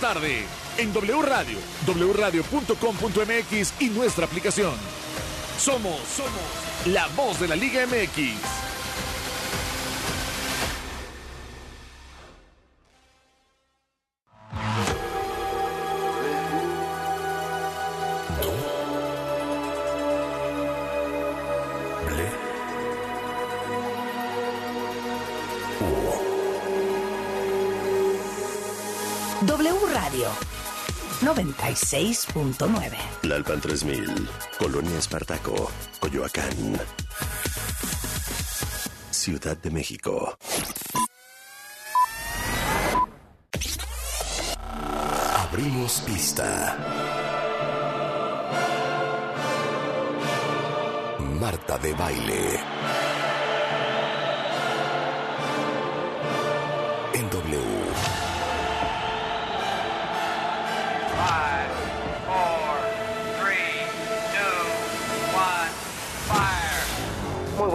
tarde en W Radio, wradio.com.mx y nuestra aplicación. Somos, somos la voz de la Liga MX. 96.9. La Alpan 3000, Colonia Espartaco, Coyoacán. Ciudad de México. Abrimos pista. Marta de baile.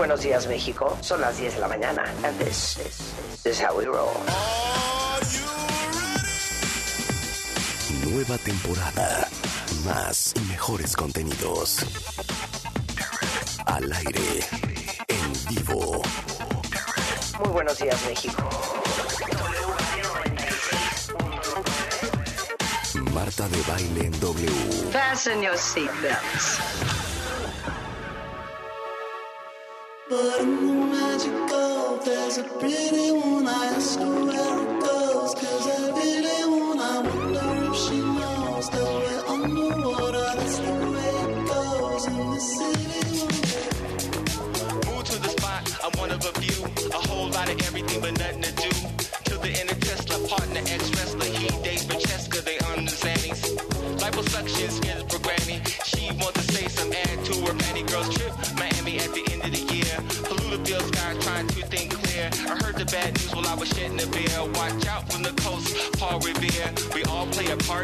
Buenos días, México. Son las 10 de la mañana. And this is, this is how we roll. Nueva temporada. Más y mejores contenidos. Al aire. En vivo. Muy buenos días, México. Marta de baile en W. Fasten your seatbelts.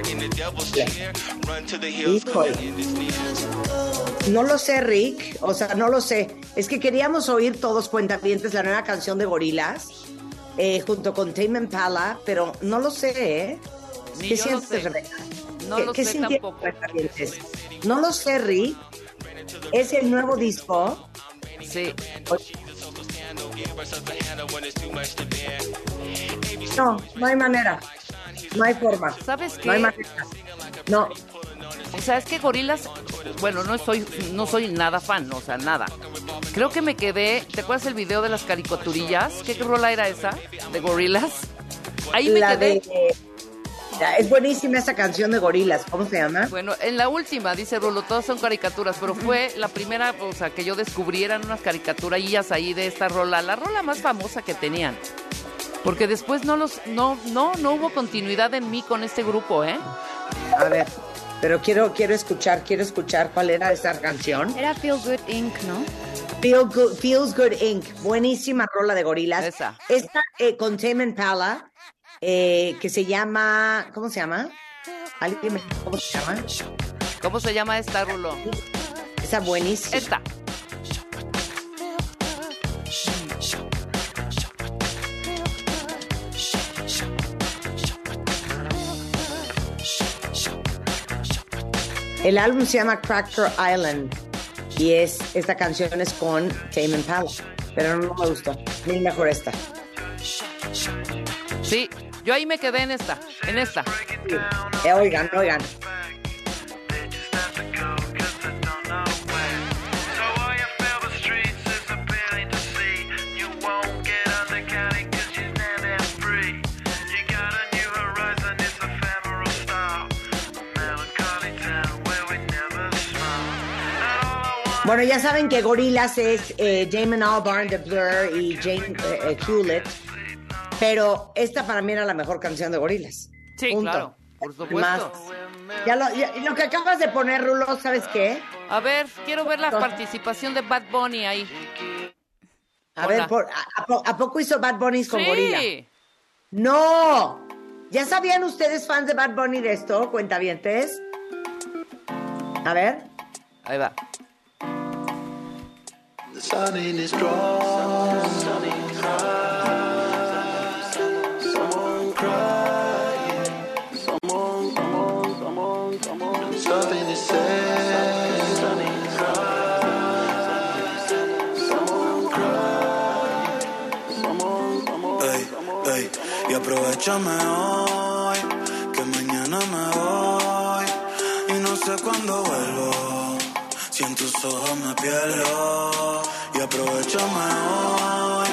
Near. No lo sé, Rick. O sea, no lo sé. Es que queríamos oír todos cuentavientes la nueva canción de Gorilas eh, junto con Tame Impala, pero no lo sé, ¿eh? Ni ¿Qué lo sientes, sé. Rebeca? No ¿Qué, lo qué sé sintieron tampoco. cuentavientes? No lo sé, Rick. Es el nuevo disco. Sí. No, no hay manera. No hay forma. ¿Sabes No hay qué? manera. No. O sea, es que Gorilas, bueno, no soy, no soy nada fan, o sea, nada. Creo que me quedé, ¿te acuerdas el video de las caricaturillas? ¿Qué rola era esa? ¿De Gorilas? Ahí me La quedé. de... Es buenísima esa canción de Gorilas. ¿Cómo se llama? Bueno, en la última, dice Rulo, todas son caricaturas, pero fue la primera, o sea, que yo descubrí eran unas caricaturillas ahí de esta rola, la rola más famosa que tenían. Porque después no los, no, no, no hubo continuidad en mí con este grupo, ¿eh? A ver, pero quiero, quiero escuchar, quiero escuchar cuál era esa canción. Era Feel Good Inc., ¿no? Feel Good, Feels Good Inc. Buenísima rola de gorilas. Esa. Esta eh, con Tame Impala, eh, que se llama, ¿cómo se llama? ¿Alguien me cómo se llama? ¿Cómo se llama esta, Rulo? Esa buenísima. Esta. El álbum se llama Cracker Island y es esta canción es con Tame Impala, pero no me gustó. Mil mejor esta. Sí, yo ahí me quedé en esta, en esta. Eh, oigan, oigan. Bueno, ya saben que Gorilas es eh, Damon Albarn de Blur y Jane eh, eh, Hewlett, pero esta para mí era la mejor canción de Gorilas. Sí, Punto. claro, por Más. supuesto. Ya lo, ya- lo que acabas de poner, Rulo, ¿sabes qué? A ver, quiero ver la participación de Bad Bunny ahí. A Hola. ver, por- a, a po- ¿a poco hizo Bad Bunny con Gorila? Sí. ¡No! ¿Ya sabían ustedes fans de Bad Bunny de esto, cuentavientes? A ver. Ahí va. Sun in is strong. Someone crying. Someone Something to say. Ey, ey, y aprovechame hoy, que mañana me voy y no sé cuándo vuelvo. Si en tus ojos me pierdo y aprovechame hoy,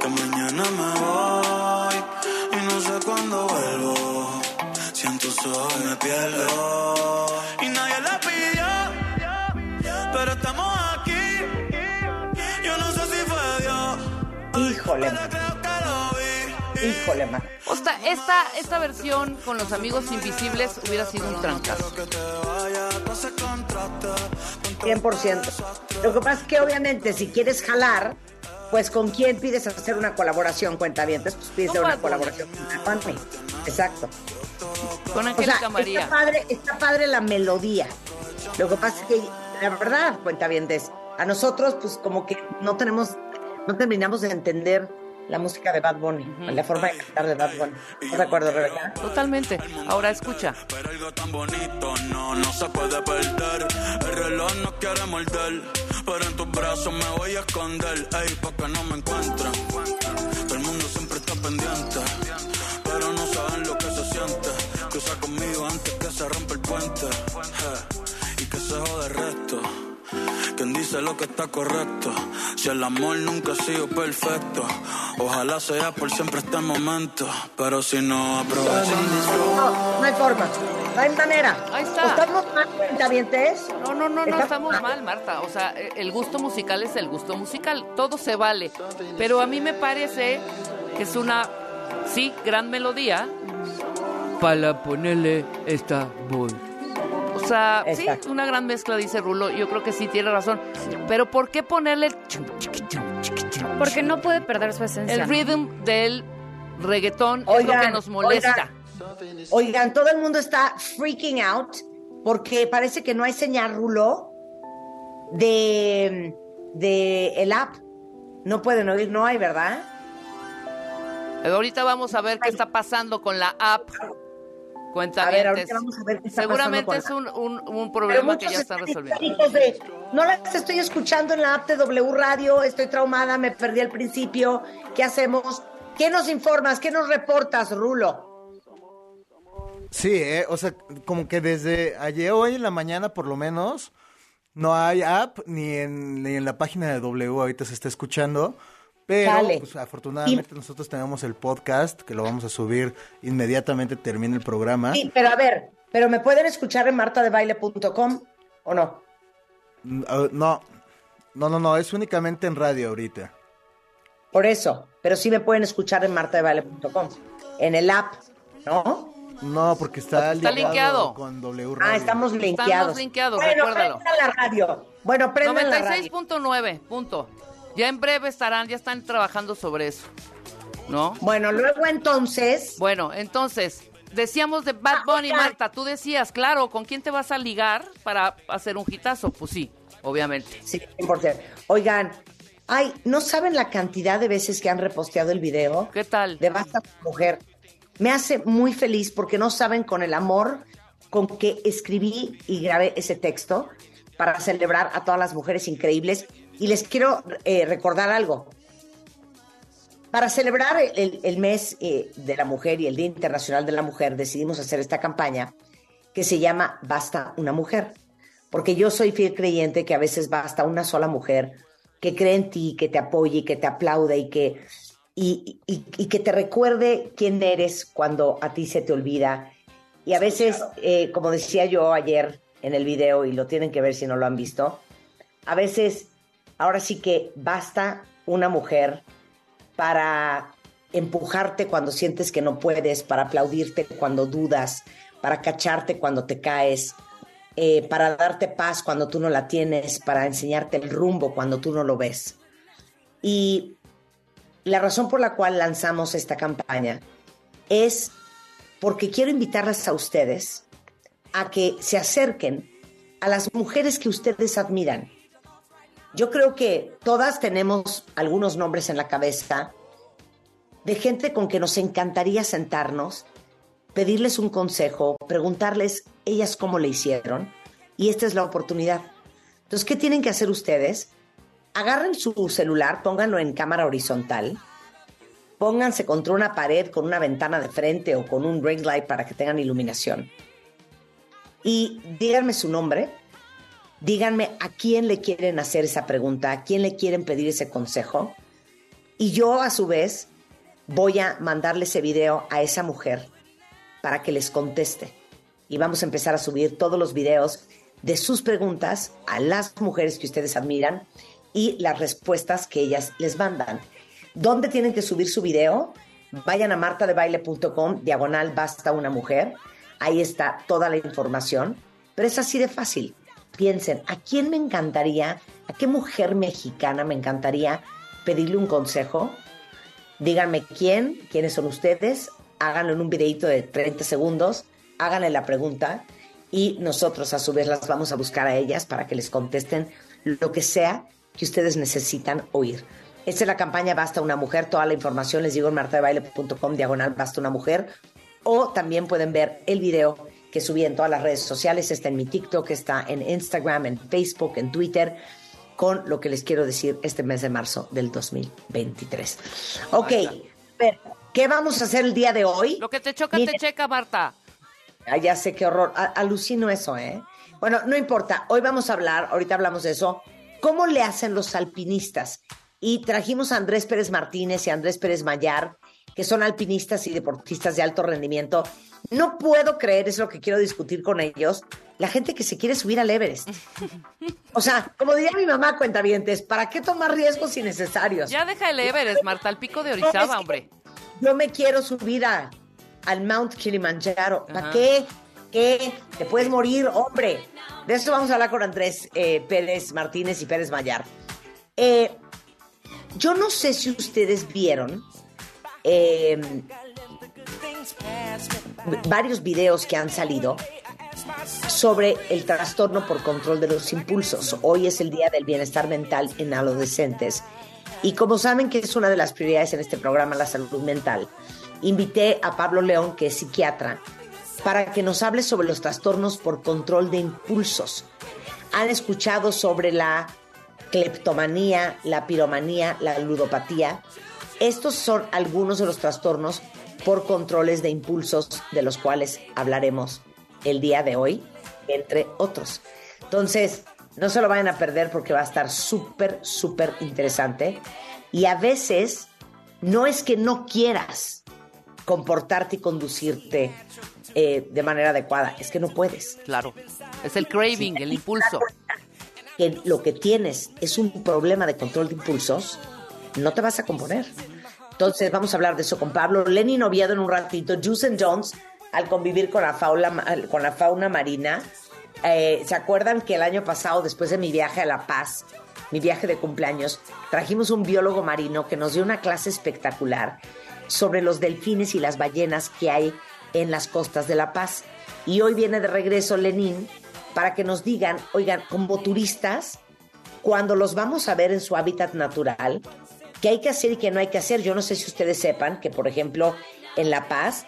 que mañana me voy y no sé cuándo vuelvo. Si en tus ojos me pierdo y nadie la pidió, pero estamos aquí. Yo no sé si fue Dios, Híjole, híjole, man. O sea, esta, esta versión con los amigos invisibles hubiera sido un trancazo. Que te vaya, no se contrata. 100%. Lo que pasa es que obviamente si quieres jalar, pues con quién pides hacer una colaboración, cuenta bien, pues pides una colaboración con Bunny. Exacto. Con O Angélica sea, María. está padre, está padre la melodía. Lo que pasa es que, la verdad, cuenta bien, a nosotros, pues como que no tenemos, no terminamos de entender la música de Bad Bunny, la forma de cantar de Bad Bunny. ¿Estás de acuerdo, Rebeca? Totalmente. Ahora escucha. Pero algo tan bonito no, no se puede perder. El reloj no quiere morder, pero en tus brazos me voy a esconder. Ey, pa' que no me encuentren. Todo el mundo siempre está pendiente, pero no saben lo que se siente. Cruza conmigo antes que se rompa el puente. Eh, Quien dice lo que está correcto. Si el amor nunca ha sido perfecto, ojalá sea por siempre este momento. Pero si no aprovechamos. No, no hay forma, no hay manera. Ahí está. ¿Estamos mal, cuentavientes? No, no, no, no, estamos mal, Marta. O sea, e- el gusto musical es el gusto musical. Todo se vale. Pero a mí me parece que es una, sí, gran melodía para ponerle esta voz. O sea, Exacto. sí, una gran mezcla, dice Rulo. Yo creo que sí tiene razón. Pero ¿por qué ponerle? Porque no puede perder su esencia. el rhythm del reggaetón es lo que nos molesta? oigan. Oigan, todo el mundo está freaking out porque parece que no hay señal rulo de, de el app. No pueden oír, no hay, ¿verdad? Ahorita vamos a ver qué está pasando con la app. Cuenta A ver, ahorita vamos a ver qué está Seguramente es un, un, problema que muchos ya están están resolviendo. de, no las estoy escuchando en la app de W Radio, estoy traumada, me perdí al principio. ¿Qué hacemos? ¿Qué nos informas? ¿Qué nos reportas, Rulo? Sí, eh, o sea, como que desde ayer, hoy en la mañana por lo menos, no hay app ni en, ni en la página de W ahorita se está escuchando. Pero, Dale. pues, afortunadamente nosotros tenemos el podcast que lo vamos a subir inmediatamente termine el programa. Sí, pero a ver, ¿pero me pueden escuchar en martadebaile.com o no? Ah, No, no, no, no, es únicamente en radio ahorita. Por eso, pero sí me pueden escuchar en martadebaile.com, en el app, ¿no? No, porque está, Está linkeado. con W Radio. Ah, estamos linkeados. linkeados, bueno, recuérdalo. la radio. Bueno, prendan la radio. 96.9, punto. Ya en breve estarán, ya están trabajando sobre eso. ¿No? Bueno, luego entonces, Bueno, entonces, decíamos de Bad Bunny, oigan. Marta, tú decías, claro, ¿con quién te vas a ligar para hacer un hitazo? Pues sí, obviamente. sí, 100%. Oigan, ay, ¿no saben la cantidad de veces que han reposteado el video? ¿Qué tal? de Basta mujer. Me hace muy feliz porque no saben con el amor con que escribí y grabé ese texto para celebrar a todas las mujeres increíbles. Y les quiero eh, recordar algo. Para celebrar el, mes eh, de la mujer y el Día Internacional de la Mujer, decidimos hacer esta campaña que se llama Basta una mujer. Porque yo soy fiel creyente que a veces basta una sola mujer que cree en ti, que te apoye, que te aplaude y que, y, y- y que te recuerde quién eres cuando a ti se te olvida. Y a veces, eh, como decía yo ayer en el video, y lo tienen que ver si no lo han visto, a veces, ahora sí que basta una mujer para empujarte cuando sientes que no puedes, para aplaudirte cuando dudas, para cacharte cuando te caes, eh, para darte paz cuando tú no la tienes, para enseñarte el rumbo cuando tú no lo ves. Y la razón por la cual lanzamos esta campaña es porque quiero invitarlas a ustedes a que se acerquen a las mujeres que ustedes admiran. Yo creo que todas tenemos algunos nombres en la cabeza de gente con que nos encantaría sentarnos, pedirles un consejo, preguntarles ellas cómo le hicieron, y esta es la oportunidad. Entonces, ¿qué tienen que hacer ustedes? Agarren su celular, pónganlo en cámara horizontal, pónganse contra una pared con una ventana de frente o con un ring light para que tengan iluminación. Y díganme su nombre, díganme a quién le quieren hacer esa pregunta, a quién le quieren pedir ese consejo. Y yo, a su vez, voy a mandarle ese video a esa mujer para que les conteste. Y vamos a empezar a subir todos los videos de sus preguntas a las mujeres que ustedes admiran y las respuestas que ellas les mandan. ¿Dónde tienen que subir su video? Vayan a martadebaile.com, diagonal basta una mujer. Ahí está toda la información. Pero es así de fácil. Piensen, ¿a quién me encantaría, a qué mujer mexicana me encantaría pedirle un consejo? Díganme quién, quiénes son ustedes, háganlo en un videito de 30 segundos, háganle la pregunta y nosotros a su vez las vamos a buscar a ellas para que les contesten lo que sea que ustedes necesitan oír. Esta es la campaña Basta una mujer, toda la información les digo en martadebaile.com diagonal Basta una mujer o también pueden ver el video que subí en todas las redes sociales, está en mi TikTok, está en Instagram, en Facebook, en Twitter con lo que les quiero decir este mes de marzo del 2023. Ok, pero, ¿qué vamos a hacer el día de hoy? Lo que te choca, Miren. te checa, Marta. Ah, ya sé qué horror. A- alucino eso, ¿eh? Bueno, no importa. Hoy vamos a hablar, ahorita hablamos de eso. ¿Cómo le hacen los alpinistas? Y trajimos a Andrés Pérez Martínez y a Andrés Pérez Mayar, que son alpinistas y deportistas de alto rendimiento. No puedo creer, es lo que quiero discutir con ellos, la gente que se quiere subir al Everest. O sea, como diría mi mamá, cuentavientes, ¿para qué tomar riesgos innecesarios? Ya deja el Everest, Marta, al pico de Orizaba, hombre. Yo me quiero subir a- al Mount Kilimanjaro. ¿Para Ajá. qué? ¿Qué? Te puedes morir, hombre. De eso vamos a hablar con Andrés eh, Pérez Martínez y Pérez Mayar. Eh, yo no sé si ustedes vieron eh, varios videos que han salido sobre el trastorno por control de los impulsos. Hoy es el Día del Bienestar Mental en adolescentes. Y como saben que es una de las prioridades en este programa, la salud mental, invité a Pablo León, que es psiquiatra, para que nos hable sobre los trastornos por control de impulsos. Han escuchado sobre la cleptomanía, la piromanía, la ludopatía. Estos son algunos de los trastornos por controles de impulsos de los cuales hablaremos el día de hoy, entre otros. Entonces, no se lo vayan a perder porque va a estar súper, súper interesante. Y a veces no es que no quieras comportarte y conducirte eh, de manera adecuada, es que no puedes. Claro. Es el craving, el impulso. Que lo que tienes es un problema de control de impulsos, no te vas a componer. Entonces vamos a hablar de eso con Pablo. Lenny Oviedo en un ratito, Juice Jones al convivir con la fauna, con la fauna marina. Eh, ¿Se acuerdan que el año pasado, después de mi viaje a La Paz, mi viaje de cumpleaños, trajimos un biólogo marino que nos dio una clase espectacular sobre los delfines y las ballenas que hay en las costas de La Paz? Y hoy viene de regreso Lenín para que nos digan, oigan, como turistas, cuando los vamos a ver en su hábitat natural, qué hay que hacer y qué no hay que hacer. Yo no sé si ustedes sepan que, por ejemplo, en La Paz,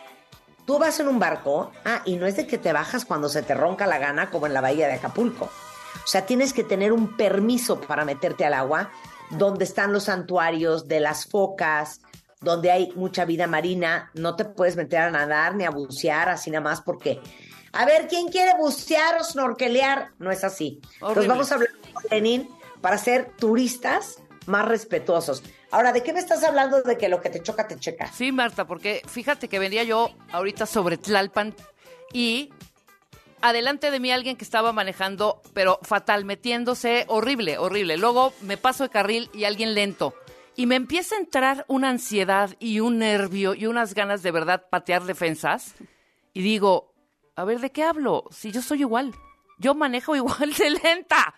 tú vas en un barco, ah, y no es de que te bajas cuando se te ronca la gana, como en la bahía de Acapulco. O sea, tienes que tener un permiso para meterte al agua, donde están los santuarios de las focas, donde hay mucha vida marina. No te puedes meter a nadar ni a bucear así nada más porque. A ver, ¿quién quiere bucear o snorkelear? No es así. Entonces Horrible. vamos a hablar con Lenin para ser turistas más respetuosos. Ahora, ¿de qué me estás hablando de que lo que te choca te checa? Sí, Marta, porque fíjate que venía yo ahorita sobre Tlalpan y adelante de mí alguien que estaba manejando, pero fatal, metiéndose horrible, horrible. Luego me paso de carril y alguien lento. Y me empieza a entrar una ansiedad y un nervio y unas ganas de verdad patear defensas. Y digo, a ver, ¿de qué hablo? Si yo soy igual. Yo manejo igual de lenta.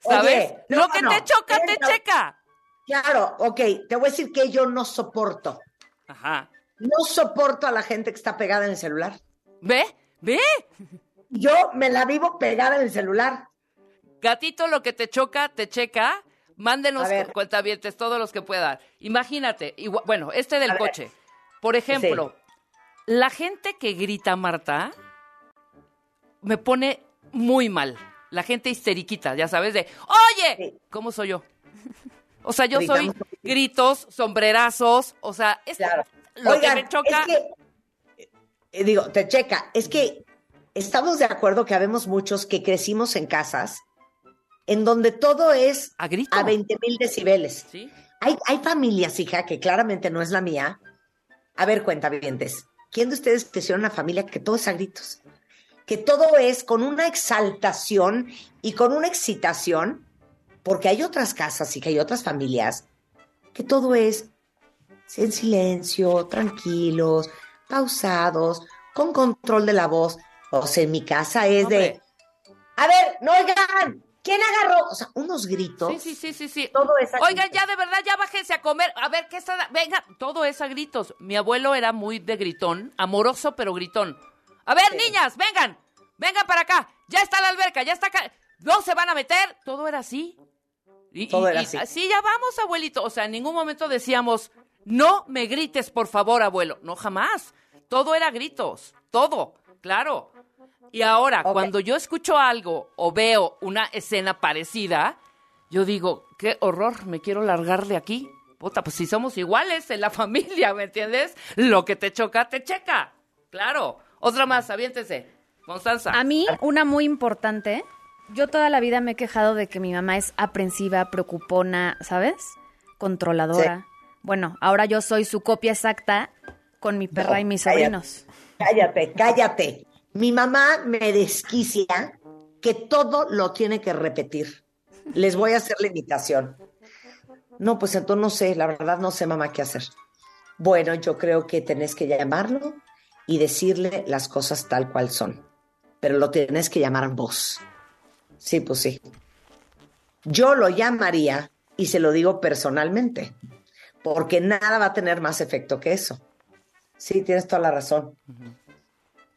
¿Sabes? Oye, no, Lo que no, te choca, te checa. Claro, ok, te voy a decir que yo no soporto. Ajá. No soporto a la gente que está pegada en el celular. ¿Ve? ¿Ve? Yo me la vivo pegada en el celular. Gatito, lo que te choca, te checa. Mándenos cuentavientes, todos los que puedan. Imagínate, bueno, este del A ver. coche. Por ejemplo, la gente que grita, Marta, me pone muy mal. La gente histeriquita, ya sabes, de, oye, Sí. ¿cómo soy yo? O sea, yo soy gritos, sombrerazos, o sea, es Claro. lo Oigan, que me choca. es que, eh, digo, te checa, es que estamos de acuerdo que habemos muchos que crecimos en casas en donde todo es A grito. a 20 mil decibeles. ¿Sí? Hay, hay familias, hija, que claramente no es la mía. A ver, cuentavientes, ¿quién de ustedes creció en una familia que todo es a gritos? Que todo es con una exaltación y con una excitación, porque hay otras casas y que hay otras familias que todo es en silencio, tranquilos, pausados, con control de la voz. O sea, en mi casa es de, a ver, no oigan, ¿quién agarró? O sea, unos gritos. Sí, sí, sí, sí, sí. Todo es a Oigan, ya de verdad, ya bájense a comer. A ver, ¿qué está? Venga, todo es a gritos. Mi abuelo era muy de gritón, amoroso, pero gritón. A ver, niñas, vengan, vengan para acá. Ya está la alberca, ya está acá. No se van a meter. Todo era así. Y, Todo y- era y- así. Sí, ya vamos, abuelito. O sea, en ningún momento decíamos, no me grites, por favor, abuelo. No, jamás. Todo era gritos. Todo, claro. Y ahora, cuando yo escucho algo o veo una escena parecida, yo digo, qué horror, me quiero largar de aquí. Puta, pues si somos iguales en la familia, ¿me entiendes? Lo que te choca, te checa. Claro. Otra más, aviéntese. Constanza. A mí, una muy importante. Yo toda la vida me he quejado de que mi mamá es aprensiva, preocupona, ¿sabes? Controladora. Bueno, ahora yo soy su copia exacta con mi perra No, y mis cállate. sobrinos. Cállate, cállate. Mi mamá me desquicia que todo lo tiene que repetir. Les voy a hacer la invitación. No, pues entonces no sé, la verdad no sé, mamá, qué hacer. Bueno, yo creo que tenés que llamarlo y decirle las cosas tal cual son. Pero lo tenés que llamar vos. Sí, pues sí. Yo lo llamaría y se lo digo personalmente, porque nada va a tener más efecto que eso. Sí, tienes toda la razón.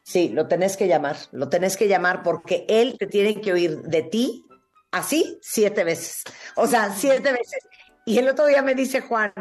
Sí, lo tenés que llamar, lo tenés que llamar porque él te tiene que oír de ti así siete veces. O sea, siete veces. Y el otro día me dice Juan,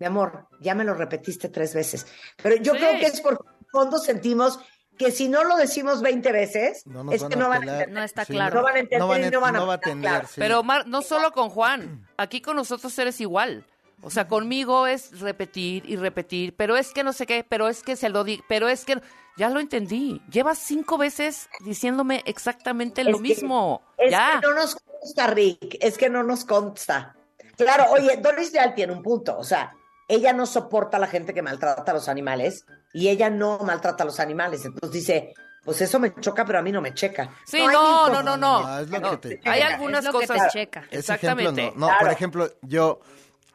mi amor, ya me lo repetiste tres veces. Pero yo Sí. creo que es porque en el fondo sentimos que si no lo decimos 20 veces, No nos es que no van a pelar. entender. No está Sí, claro. No van a entender no van a- y no van a no va a atender, claro. sí. Pero Mar, no solo con Juan, aquí con nosotros eres igual. O sea, conmigo es repetir y repetir, pero es que no sé qué, pero es que se lo di, pero es que ya lo entendí. Llevas cinco veces diciéndome exactamente lo Es que- mismo. Es ya. que no nos consta, Rick, es que no nos consta. Claro, oye, Doris Leal tiene un punto, o sea, ella no soporta a la gente que maltrata a los animales y ella no maltrata a los animales. Entonces dice, pues eso me choca, pero a mí no me checa. Sí, no, no, cosas. no, no. No, es lo No, que te- Hay algunas Es lo que te cosas. checa. Ese ejemplo Exactamente. no. Por ejemplo, yo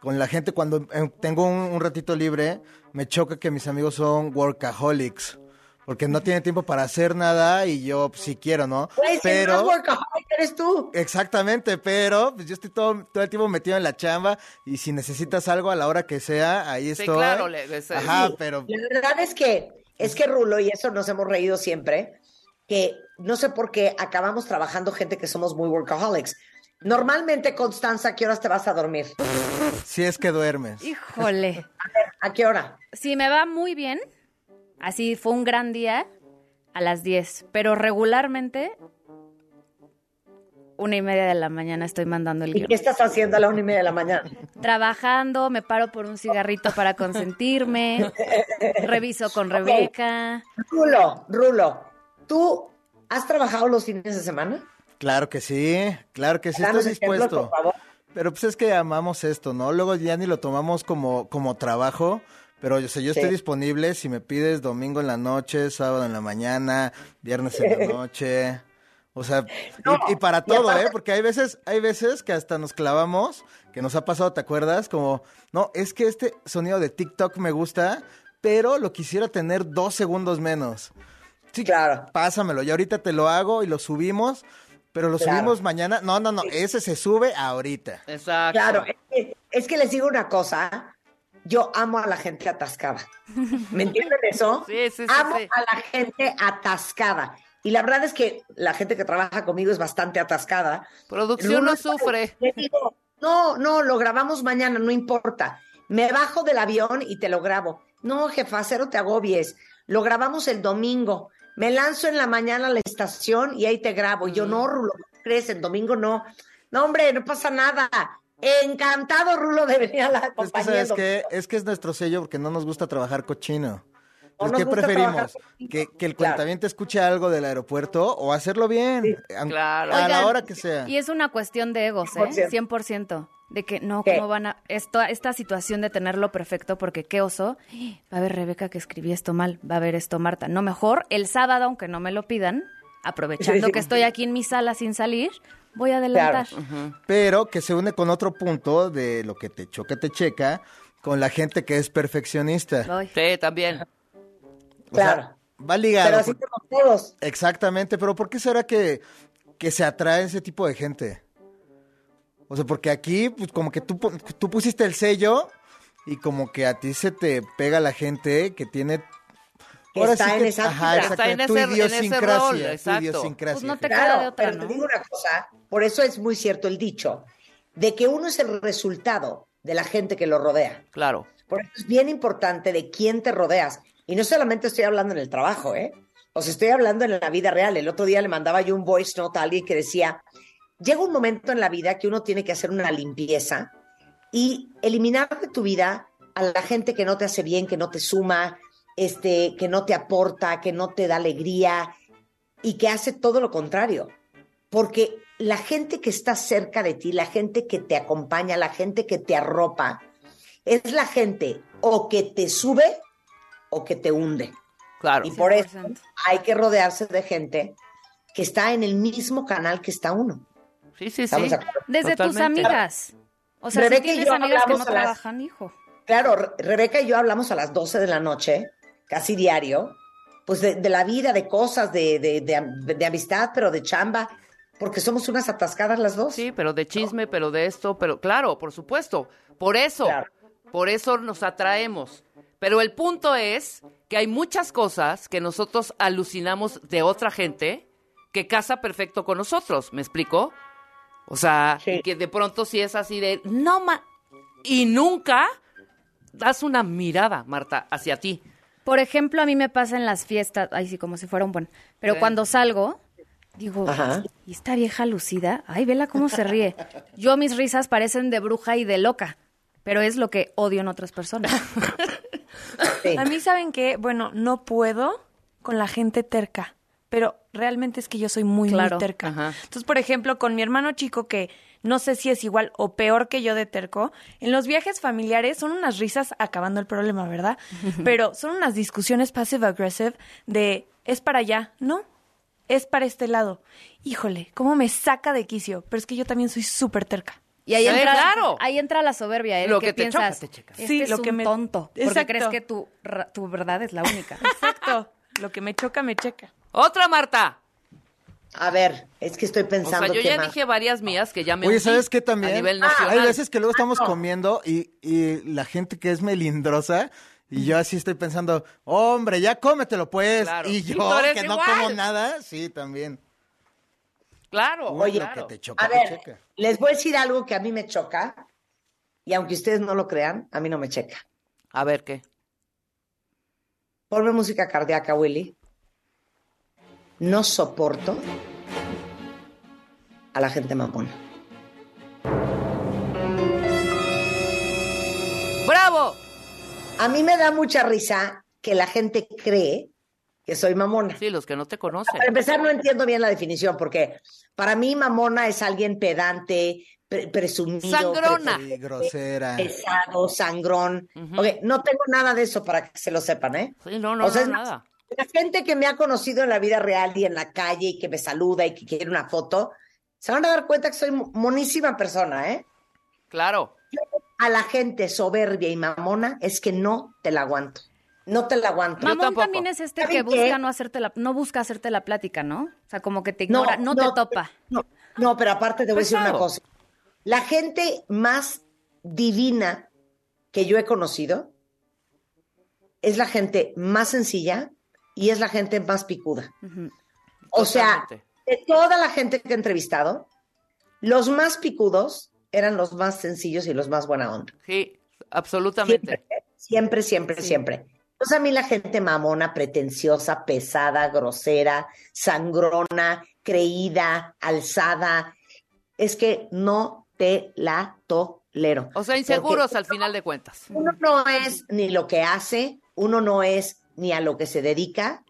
con la gente cuando eh, tengo un, un ratito libre, me choca que mis amigos son workaholics. Porque no tienen tiempo para hacer nada y yo pues, sí quiero, ¿no? Si el Pero... workaholic eres tú. Exactamente, pero pues, yo estoy todo, todo el tiempo metido en la chamba y si necesitas algo a la hora que sea, ahí Sí, estoy. claro, le- Ajá, Sí, pero La verdad es que, es que Rulo, y eso nos hemos reído siempre, que no sé por qué acabamos trabajando gente que somos muy workaholics. Normalmente, Constanza, ¿a qué horas te vas a dormir? si es que duermes. Híjole. ¿A qué hora? Si me va muy bien, así fue un gran día, a las 10. Pero regularmente, una y media de la mañana estoy mandando el ¿Y guion. qué estás haciendo a la una y media de la mañana? Trabajando, me paro por un cigarrito para consentirme, reviso con Rebeca. Rulo, Rulo, ¿tú has trabajado los fines de semana? Claro que sí, claro que sí, estoy dispuesto. por favor. Pero pues es que amamos esto, ¿no? Luego ya ni lo tomamos como, como trabajo, pero yo sé, yo Sí. estoy disponible si me pides domingo en la noche, sábado en la mañana, viernes en la noche. O sea, y- No, y, para todo, aparte- ¿eh? Porque hay veces, hay veces que hasta nos clavamos, que nos ha pasado, ¿te acuerdas? Como, no, es que este sonido de TikTok me gusta, pero lo quisiera tener dos segundos menos. Sí, Claro. Pásamelo, y ahorita te lo hago y lo subimos, pero lo Claro. subimos mañana. No, no, no, ese se sube ahorita. Exacto. Claro, es que, es que les digo una cosa, yo amo a la gente atascada. ¿Me entienden eso? Sí, sí, sí, Amo a la gente atascada. Y la verdad es que la gente que trabaja conmigo es bastante atascada. Producción no sufre. Le digo, no, no, lo grabamos mañana, no importa. Me bajo del avión y te lo grabo. No, jefa, cero te agobies. Lo grabamos el domingo. Me lanzo en la mañana a la estación y ahí te grabo. Yo, no, Rulo, ¿cómo crees? En domingo no. No, hombre, no pasa nada. Encantado, Rulo, de venir a la Es que, compañía. ¿sabes qué? Es que es nuestro sello porque no nos gusta trabajar cochino. No Pues, ¿Qué preferimos? ¿Que, que el Claro. cuentaviente escuche algo del aeropuerto o hacerlo bien? Claro. A la hora que sea. Y es una cuestión de egos, ¿eh? 100%. 100%. De que no, ¿Qué? ¿cómo van a...? Esto, esta situación de tenerlo perfecto, porque qué oso. Va a haber Rebeca que escribí esto mal, va a haber esto Marta. No, mejor el sábado, aunque no me lo pidan, aprovechando Sí. que estoy aquí en mi sala sin salir, voy a adelantar. Pero que se une con otro punto de lo que te choca, te checa, con la gente que es perfeccionista. Voy. Sí, también. O sea, Claro. va ligado. Pero así somos todos. Exactamente, pero ¿por qué será que, que se atrae ese tipo de gente? O sea, porque aquí, pues como que tú, tú pusiste el sello y como que a ti se te pega la gente que tiene... Que está en esa ajá. Está en ese- en ese idiosincrasia, rol, tu exacto. idiosincrasia. Pues no te de Claro, otra, pero ¿no? te digo una cosa, por eso es muy cierto el dicho, de que uno es el resultado de la gente que lo rodea. Claro. Por eso es bien importante de quién te rodeas. Y no solamente estoy hablando en el trabajo, ¿eh? O sea, estoy hablando en la vida real. El otro día le mandaba yo un voice note a alguien que decía, llega un momento en la vida que uno tiene que hacer una limpieza y eliminar de tu vida a la gente que no te hace bien, que no te suma, este, que no te aporta, que no te da alegría y que hace todo lo contrario. Porque la gente que está cerca de ti, la gente que te acompaña, la gente que te arropa, es la gente o que te sube o que te hunde. Claro. Y por eso 100%. hay que rodearse de gente que está en el mismo canal que está uno. Sí, sí, sí. ¿Estamos acuerdo? Desde tus Totalmente. amigas. O sea, Rebeca si y tienes yo amigas que no hablamos a las- trabajan, hijo. Claro, Re- Rebeca y yo hablamos a las 12 de la noche, casi diario, pues de, de la vida, de cosas, de, de, de am- de amistad, pero de chamba, porque somos unas atascadas las dos. Sí, pero de chisme, pero de esto, pero claro, por supuesto. Por eso, Claro. por eso nos atraemos. Pero el punto es que hay muchas cosas que nosotros alucinamos de otra gente que casa perfecto con nosotros, ¿me explico? O sea, Sí. que de pronto si es así de, no, ma... Y nunca das una mirada, Marta, hacia ti. Por ejemplo, a mí me pasa en las fiestas, ay sí, como si fuera un buen. Pero Sí. cuando salgo, digo, Ajá. ¿y esta vieja lucida? Ay, vela cómo se ríe. Yo mis risas parecen de bruja y de loca, pero es lo que odio en otras personas. Sí. A mí, ¿saben qué? Bueno, no puedo con la gente terca, pero realmente es que yo soy muy, Claro. muy terca. Ajá. Entonces, por ejemplo, con mi hermano chico, que no sé si es igual o peor que yo de terco, en los viajes familiares son unas risas acabando el problema, ¿verdad? Pero son unas discusiones passive-aggressive de, es para allá, ¿no? Es para este lado. Híjole, cómo me saca de quicio, pero es que yo también soy súper terca. Y ahí Sí, entra, claro. ahí entra la soberbia, ¿eh? Lo que, que te piensas, choca, te checa. este Sí, es lo que un me- tonto, porque Exacto. crees que tu, ra- tu verdad es la única. Exacto. Lo que me choca, me checa. Otra, Marta. A ver, es que estoy O pensando sea, yo ya más. dije varias mías que ya me Oye, ¿sabes qué también? A nivel Ah, nacional. Hay veces que luego estamos comiendo y, y la gente que es melindrosa y yo así estoy pensando, hombre, ya cómetelo pues. Claro. Y yo que no como nada, sí, también. Claro, Uy, Oye, claro. que te choca, A te ver, checa. les voy a decir algo que a mí me choca, y aunque ustedes no lo crean, a mí no me checa. A ver, ¿qué? Ponme música cardíaca, Willy. No soporto a la gente mamona. ¡Bravo! A mí me da mucha risa que la gente cree que soy mamona. Sí, los que no te conocen. Para empezar, no entiendo bien la definición, porque para mí mamona es alguien pedante, pre- presumido, Sangrona. Sí, grosera. pesado, sangrón. Ok, no tengo nada de eso para que se lo sepan, ¿eh? Sí, no, no, O sea, no, es más, nada. La gente que me ha conocido en la vida real y en la calle y que me saluda y que quiere una foto, se van a dar cuenta que soy mo- monísima persona, ¿eh? Claro. A la gente soberbia y mamona es que no te la aguanto. No te la aguanto. Yo Mamón tampoco. también es este ¿Saben que busca qué? no hacerte la, no busca hacerte la plática, ¿no? O sea, como que te ignora, no, te topa. No, no, pero aparte te voy a decir una cosa. La gente más divina que yo he conocido es la gente más sencilla y es la gente más picuda. O sea, de toda la gente que he entrevistado, los más picudos eran los más sencillos y los más buena onda. Sí, absolutamente. Siempre, siempre, siempre, siempre. Entonces a mí la gente mamona, pretenciosa, pesada, grosera, sangrona, creída, alzada, es que no te la tolero. O sea, inseguros Porque al final de cuentas. Uno no es ni lo que hace, uno no es ni a lo que se dedica,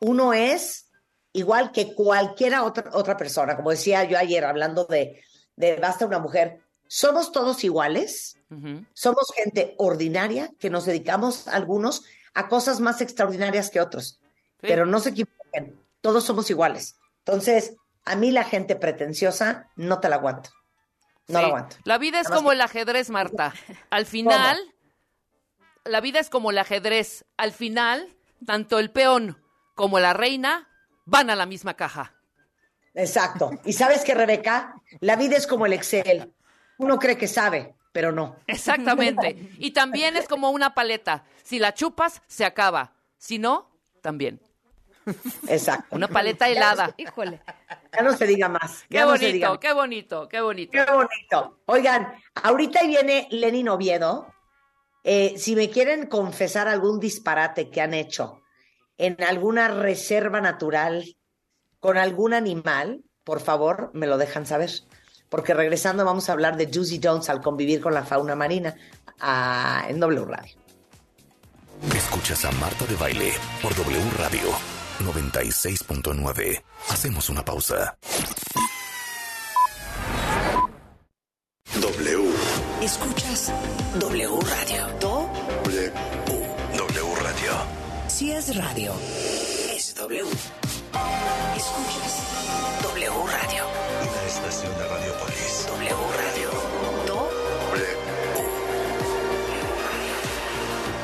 uno es igual que cualquiera otra, otra persona. Como decía yo ayer hablando de, de Basta una mujer, somos todos iguales, somos gente ordinaria que nos dedicamos algunos a cosas más extraordinarias que otros. Pero no se equivoquen, todos somos iguales. Entonces, a mí la gente pretenciosa no te la aguanto. No Sí. la aguanto. La vida es como el ajedrez, Marta. Al final, la vida es como el ajedrez. Al final, tanto el peón como la reina van a la misma caja. Exacto. Y sabes que, Rebeca, la vida es como el Excel. Uno cree que sabe, pero no. Exactamente. Y también es como una paleta. Si la chupas, se acaba. Si no, también. Exacto. Una paleta helada. Híjole. Ya no se diga más. Qué Ya no se diga bonito, más. qué bonito, qué bonito. Qué bonito. Oigan, ahorita viene Lenin Oviedo. Eh, si me quieren confesar algún disparate que han hecho en alguna reserva natural con algún animal, por favor, me lo dejan saber. Porque regresando vamos a hablar de Juicy Jones al convivir con la fauna marina ah, en W Radio. Escuchas a Marta de Baile por W Radio 96.9. Hacemos una pausa. W. Escuchas W Radio. Do, W. W Radio. si es radio, es W. Escuchas W Radio. Una estación de Radiopolis. W Radio. Do,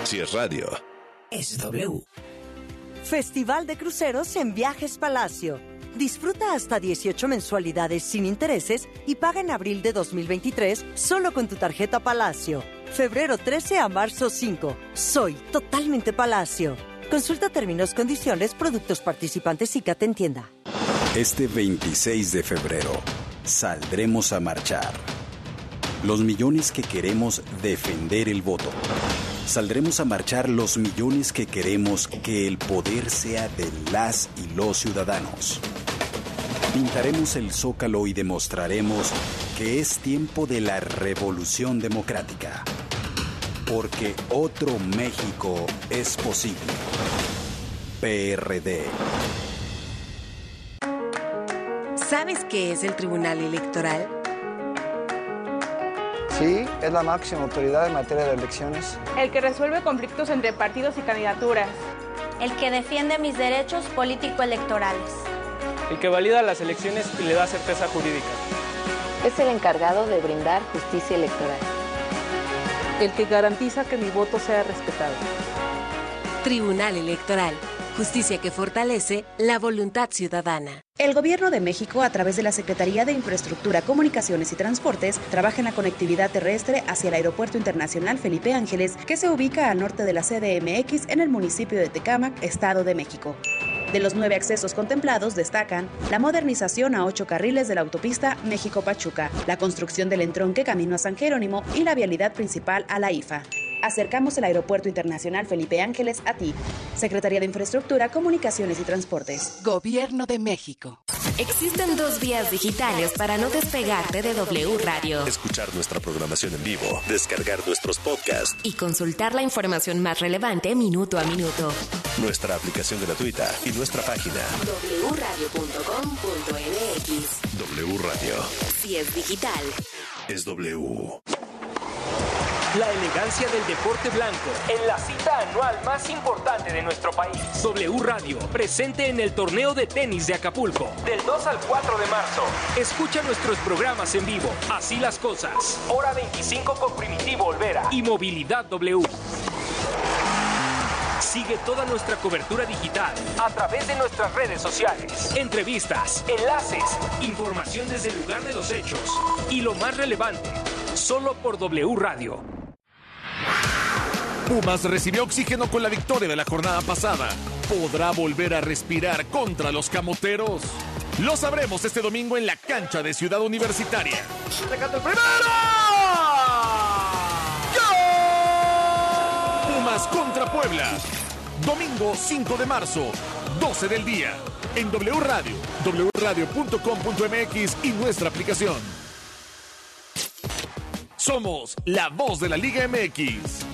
Si es radio. es W. Festival de Cruceros en Viajes Palacio. Disfruta hasta 18 mensualidades sin intereses y paga en abril de 2023 solo con tu tarjeta Palacio. Febrero 13 a marzo 5. Soy totalmente Palacio. Consulta términos, condiciones, productos participantes y te en tienda. Este 26 de febrero saldremos a marchar. Los millones que queremos defender el voto. Saldremos a marchar los millones que queremos que el poder sea de las y los ciudadanos. Pintaremos el zócalo y demostraremos que es tiempo de la revolución democrática. Porque otro México es posible. PRD. ¿Sabes qué es el Tribunal Electoral? Sí, es la máxima autoridad en materia de elecciones. El que resuelve conflictos entre partidos y candidaturas. El que defiende mis derechos político-electorales. El que valida las elecciones y le da certeza jurídica. Es el encargado de brindar justicia electoral. El que garantiza que mi voto sea respetado. Tribunal Electoral. Justicia que fortalece la voluntad ciudadana. El Gobierno de México, a través de la Secretaría de Infraestructura, Comunicaciones y Transportes, trabaja en la conectividad terrestre hacia el Aeropuerto Internacional Felipe Ángeles, que se ubica al norte de la CDMX en el municipio de Tecámac, Estado de México. De los nueve accesos contemplados destacan la modernización a ocho carriles de la autopista México-Pachuca, la construcción del entronque camino a San Jerónimo y la vialidad principal a la IFA. Acercamos el Aeropuerto Internacional Felipe Ángeles a ti. Secretaría de Infraestructura, Comunicaciones y Transportes. Gobierno de México. Existen dos vías digitales para no despegarte de W Radio Escuchar nuestra programación en vivo. Descargar nuestros podcasts. y consultar la información más relevante minuto a minuto. Nuestra aplicación gratuita y nuestra página. wradio.com.mx W Radio. Si es digital. Es W. La elegancia del deporte blanco en la cita anual más importante de nuestro país. W Radio, presente en el torneo de tenis de Acapulco. Del 2 al 4 de marzo. Escucha nuestros programas en vivo. Así las cosas. Hora 25 con Primitivo Olvera. Y Movilidad W. Sigue toda nuestra cobertura digital a través de nuestras redes sociales. Entrevistas, enlaces, información desde el lugar de los hechos y lo más relevante, solo por W Radio. Pumas recibió oxígeno con la victoria de la jornada pasada. ¿Podrá volver a respirar contra los camoteros? Lo sabremos este domingo en la cancha de Ciudad Universitaria. ¡Recata el primero! Pumas contra Puebla. Domingo 5 de marzo, 12 del día. En W Radio, wradio.com.mx y nuestra aplicación. Somos la voz de la Liga MX.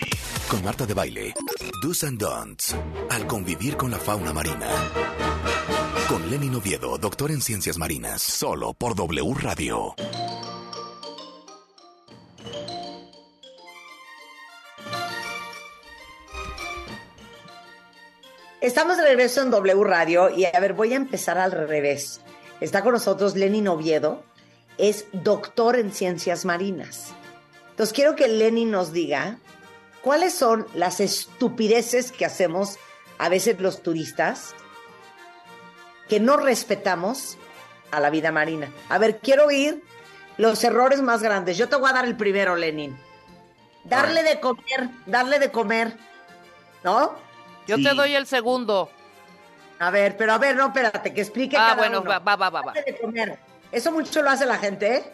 con Marta de Baile, Do's and Don'ts, al convivir con la fauna marina. Con Lenny Oviedo, doctor en ciencias marinas, solo por W Radio. Estamos de regreso en W Radio y a ver, voy a empezar al revés. Está con nosotros Lenin Oviedo, es doctor en ciencias marinas. Entonces quiero que Lenin nos diga cuáles son las estupideces que hacemos a veces los turistas que no respetamos a la vida marina. A ver, quiero oír los errores más grandes. Yo te voy a dar el primero, Lenin. Darle de comer, darle de comer, ¿no? Yo te doy el segundo. A ver, pero a ver, no, espérate, que explique Ah, cada bueno, uno. va, va, va, va. Darle de comer. Eso mucho lo hace la gente, ¿eh?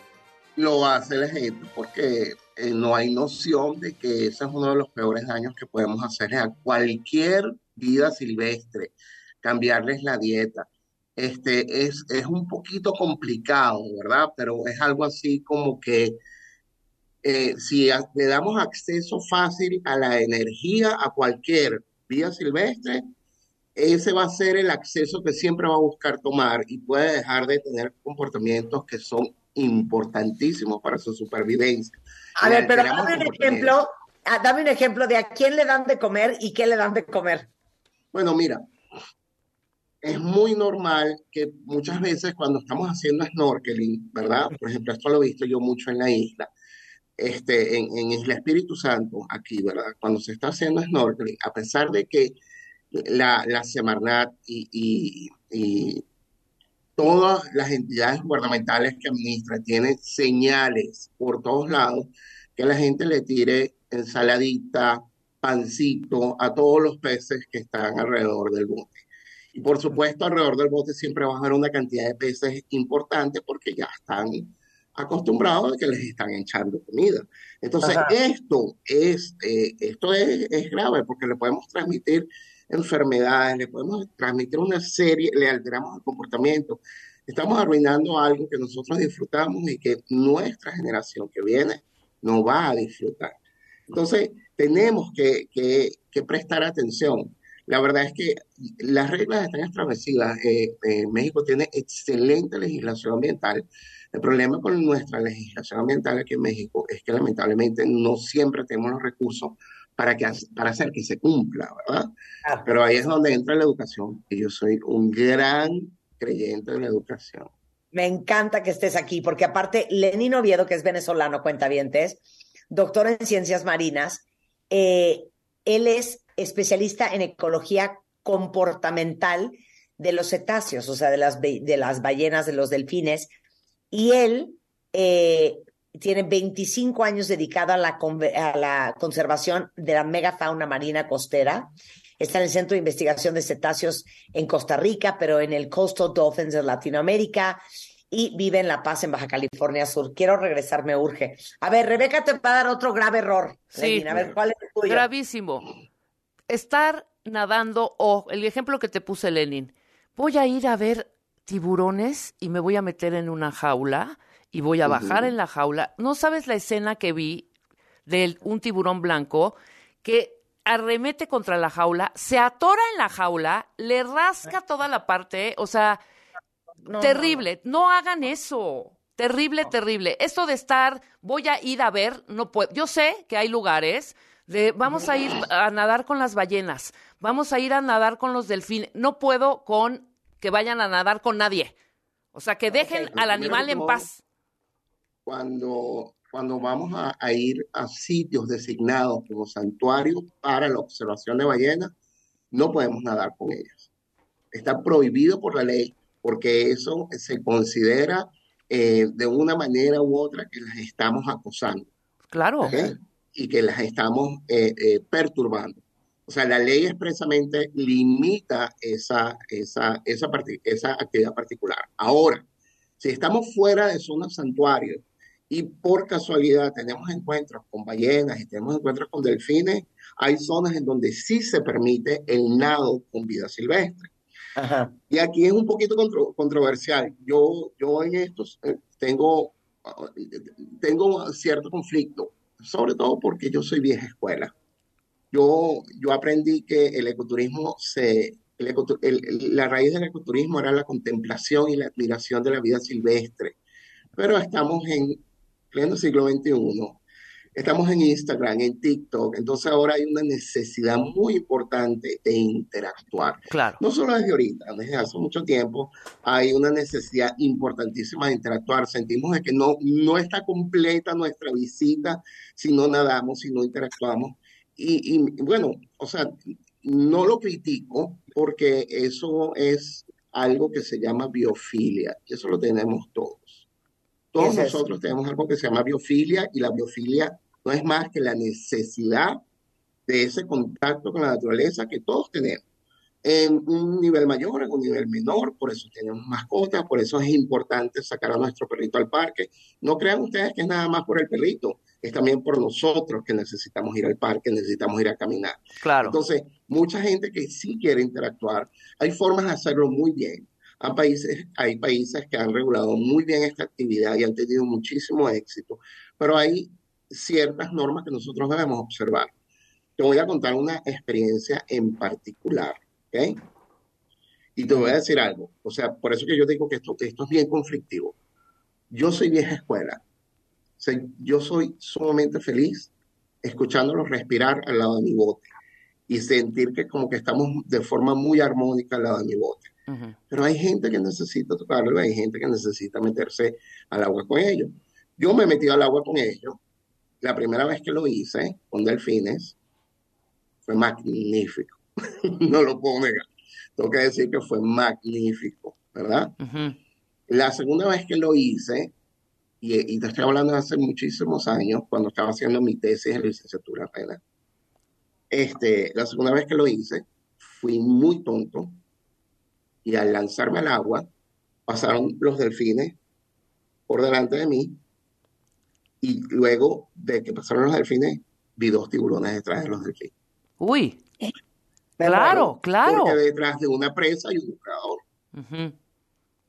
Lo hace la gente porque eh, no hay noción de que ese es uno de los peores daños que podemos hacer a cualquier vida silvestre, cambiarles la dieta. Este es, es un poquito complicado, ¿verdad? Pero es algo así como que eh, si le damos acceso fácil a la energía a cualquier vida silvestre, ese va a ser el acceso que siempre va a buscar tomar y puede dejar de tener comportamientos que son importantísimos para su supervivencia. A ver, pero dame un ejemplo, ah, dame un ejemplo de a quién le dan de comer y qué le dan de comer. Bueno, mira, es muy normal que muchas veces cuando estamos haciendo snorkeling, ¿verdad? Por ejemplo, esto lo he visto yo mucho en la isla, este, en, en Isla Espíritu Santo, aquí, ¿verdad? Cuando se está haciendo snorkeling, a pesar de que la, la Semarnat y, y- y todas las entidades gubernamentales que administran tienen señales por todos lados que la gente le tire ensaladita, pancito a todos los peces que están alrededor del bote. Y por supuesto, alrededor del bote siempre va a haber una cantidad de peces importante porque ya están acostumbrados a que les están echando comida. Entonces, Ajá. esto es, eh, esto es, es grave porque le podemos transmitir enfermedades, le podemos transmitir una serie, le alteramos el comportamiento. Estamos arruinando algo que nosotros disfrutamos y que nuestra generación que viene no va a disfrutar. Entonces, tenemos que, que- prestar atención. La verdad es que las reglas están establecidas. Eh, eh, México tiene excelente legislación ambiental. El problema con nuestra legislación ambiental aquí en México es que lamentablemente no siempre tenemos los recursos para, que, para hacer que se cumpla, ¿verdad? Pero ahí es donde entra la educación. Y yo soy un gran creyente de la educación. Me encanta que estés aquí, porque aparte, Lenín Oviedo, que es venezolano, cuentavientes, doctor en ciencias marinas, eh, él es especialista en ecología comportamental de los cetáceos, o sea, de las, de las ballenas, de los delfines, y él eh, tiene 25 años dedicado a la, a la conservación de la megafauna marina costera está en el Centro de Investigación de Cetáceos en Costa Rica, pero en el Coastal Dolphins de Latinoamérica y vive en La Paz, en Baja California Sur. Quiero regresar, me urge. A ver, Rebeca te va a dar otro grave error. Sí, a ver, ¿cuál es el tuyo? gravísimo. Estar nadando o el ejemplo que te puse, Lenin. Voy a ir a ver tiburones y me voy a meter en una jaula y voy a bajar en la jaula. ¿No sabes la escena que vi de un tiburón blanco que arremete contra la jaula, se atora en la jaula, le rasca toda la parte, o sea, terrible. No, hagan eso. Terrible, terrible. Esto de estar, voy a ir a ver, no puedo. Yo sé que hay lugares de vamos a ir a nadar con las ballenas, vamos a ir a nadar con los delfines. No puedo con que vayan a nadar con nadie. O sea, que dejen Ok, al animal en paz. Cuando, cuando vamos a, a ir a sitios designados como santuarios para la observación de ballenas, no podemos nadar con ellas. Está prohibido por la ley porque eso se considera eh, de una manera u otra que las estamos acosando. Claro. Y que las estamos eh, eh, perturbando. O sea, la ley expresamente limita esa, esa, esa, esa actividad particular. Ahora, si estamos fuera de zona santuario y por casualidad tenemos encuentros con ballenas y tenemos encuentros con delfines, hay zonas en donde sí se permite el nado con vida silvestre. Y aquí es un poquito contro- controversial. Yo, yo en estos eh, tengo, tengo cierto conflicto, sobre todo porque yo soy vieja escuela. Yo, yo aprendí que el ecoturismo se, el ecotu- el- el- la raíz del ecoturismo era la contemplación y la admiración de la vida silvestre. Pero estamos en pleno siglo XXI, estamos en Instagram, en TikTok, entonces ahora hay una necesidad muy importante de interactuar. Claro. No solo desde ahorita, desde hace mucho tiempo hay una necesidad importantísima de interactuar. Sentimos de que no, no está completa nuestra visita si no nadamos, si no interactuamos. Y, y, bueno, o sea, no lo critico porque eso es algo que se llama biofilia y eso lo tenemos todos. Todos nosotros tenemos algo que se llama biofilia y la biofilia no es más que la necesidad de ese contacto con la naturaleza que todos tenemos en un nivel mayor, en un nivel menor, por eso tenemos mascotas, por eso es importante sacar a nuestro perrito al parque. No crean ustedes que es nada más por el perrito, es también por nosotros que necesitamos ir al parque, necesitamos ir a caminar. Claro. Entonces, mucha gente que sí quiere interactuar, hay formas de hacerlo muy bien. Hay países, hay países que han regulado muy bien esta actividad y han tenido muchísimo éxito, pero hay ciertas normas que nosotros debemos observar. Te voy a contar una experiencia en particular, ¿ok? Y te voy a decir algo, o sea, por eso que yo digo que esto, esto es bien conflictivo. Yo soy vieja escuela, o sea, yo soy sumamente feliz escuchándolos respirar al lado de mi bote y sentir que como que estamos de forma muy armónica al lado de mi bote. Pero hay gente que necesita tocarlo, hay gente que necesita meterse al agua con ellos. Yo me metí al agua con ellos. La primera vez que lo hice con delfines fue magnífico. no lo puedo negar. Tengo que decir que fue magnífico, ¿verdad? La segunda vez que lo hice, y, y te estoy hablando de hace muchísimos años, cuando estaba haciendo mi tesis de licenciatura apenas, este, la segunda vez que lo hice, fui muy tonto y al lanzarme al agua, pasaron los delfines por delante de mí y luego de que pasaron los delfines, vi dos tiburones detrás de los delfines. Uy. Claro, claro. Porque detrás de una presa hay un depredador. Ujú.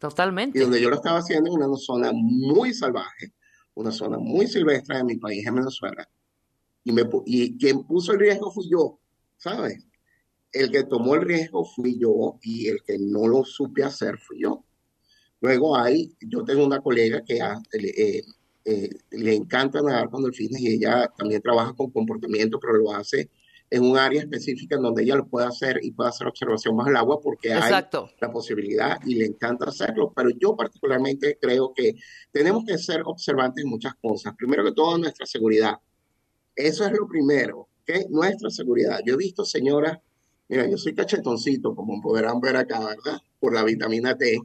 Totalmente. Y donde yo lo estaba haciendo en una zona muy salvaje, una zona muy silvestre de mi país, en Venezuela. Y, me, y quien puso el riesgo fui yo, ¿sabes? El que tomó el riesgo fui yo y el que no lo supe hacer fui yo. Luego hay, yo tengo una colega que ha- eh, eh, le encanta nadar con delfines y ella también trabaja con comportamiento, pero lo hace en un área específica en donde ella lo puede hacer y puede hacer observación bajo el agua porque hay Exacto. la posibilidad y le encanta hacerlo. Pero yo particularmente creo que tenemos que ser observantes en muchas cosas. Primero que todo, nuestra seguridad. Eso es lo primero, ¿ok? Nuestra seguridad. Yo he visto señoras, mira, yo soy cachetoncito, como podrán ver acá, ¿verdad? Por la vitamina T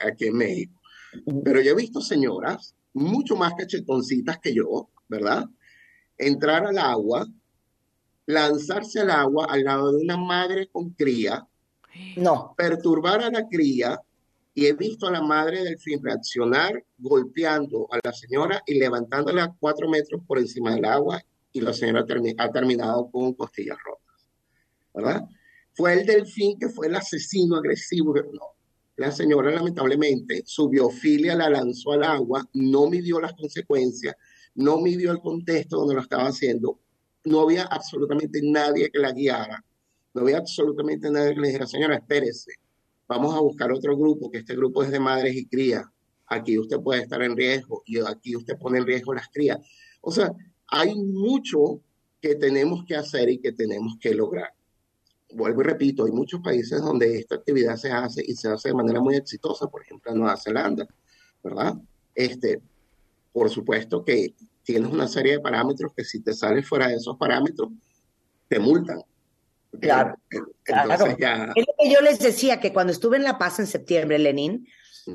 aquí en México. Pero yo he visto señoras mucho más cachetoncitas que yo, ¿verdad? Entrar al agua lanzarse al agua al lado de una madre con cría, no. perturbar a la cría y he visto a la madre del fin reaccionar golpeando a la señora y levantándola a cuatro metros por encima del agua y la señora ha terminado con costillas rotas, ¿verdad? Fue el delfín que fue el asesino agresivo. No, la señora lamentablemente su biofilia la lanzó al agua, no midió las consecuencias, no midió el contexto donde lo estaba haciendo, no había absolutamente nadie que la guiara, no había absolutamente nadie que le dijera, señora, espérese, vamos a buscar otro grupo, que este grupo es de madres y crías, aquí usted puede estar en riesgo y aquí usted pone en riesgo las crías. O sea, hay mucho que tenemos que hacer y que tenemos que lograr. Vuelvo y repito, hay muchos países donde esta actividad se hace y se hace de manera muy exitosa, por ejemplo, en Nueva Zelanda, ¿verdad? Este, por supuesto que tienes una serie de parámetros que si te sales fuera de esos parámetros, te multan. Claro, Entonces Claro. ya, Es lo que yo les decía que cuando estuve en La Paz en septiembre, Lenin,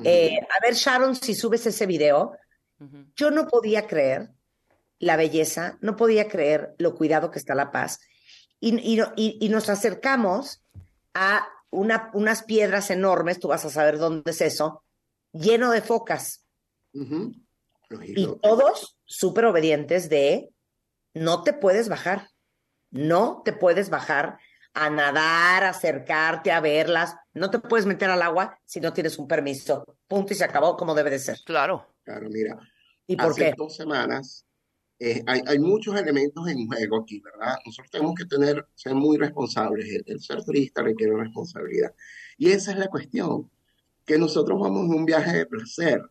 eh, a ver, Sharon, si subes ese video, yo no podía creer la belleza, no podía creer lo cuidado que está La Paz. Y, y no- y- y nos acercamos a una- unas piedras enormes, tú vas a saber dónde es eso, lleno de focas. Y todos súper obedientes de no te puedes bajar, no te puedes bajar a nadar, a acercarte a verlas, no te puedes meter al agua si no tienes un permiso. Punto y se acabó como debe de ser. Claro. Claro, mira. ¿Y por hace qué? dos semanas eh, hay, muchos elementos en juego aquí, ¿verdad? Nosotros tenemos que tener, ser muy responsables. El, el ser turista requiere responsabilidad. Y esa es la cuestión, que nosotros vamos en un viaje de placer.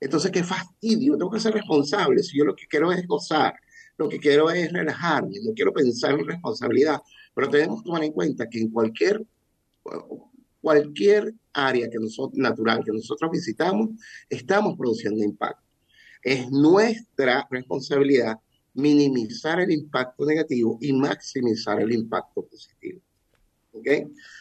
Entonces, qué fastidio, tengo que ser responsable. Si yo lo que quiero es gozar, lo que quiero es relajarme, no quiero pensar en responsabilidad. Pero tenemos que tomar en cuenta que en cualquier cualquier área que nosotros, natural que nosotros visitamos, estamos produciendo impacto. Es nuestra responsabilidad minimizar el impacto negativo y maximizar el impacto positivo. ¿Ok?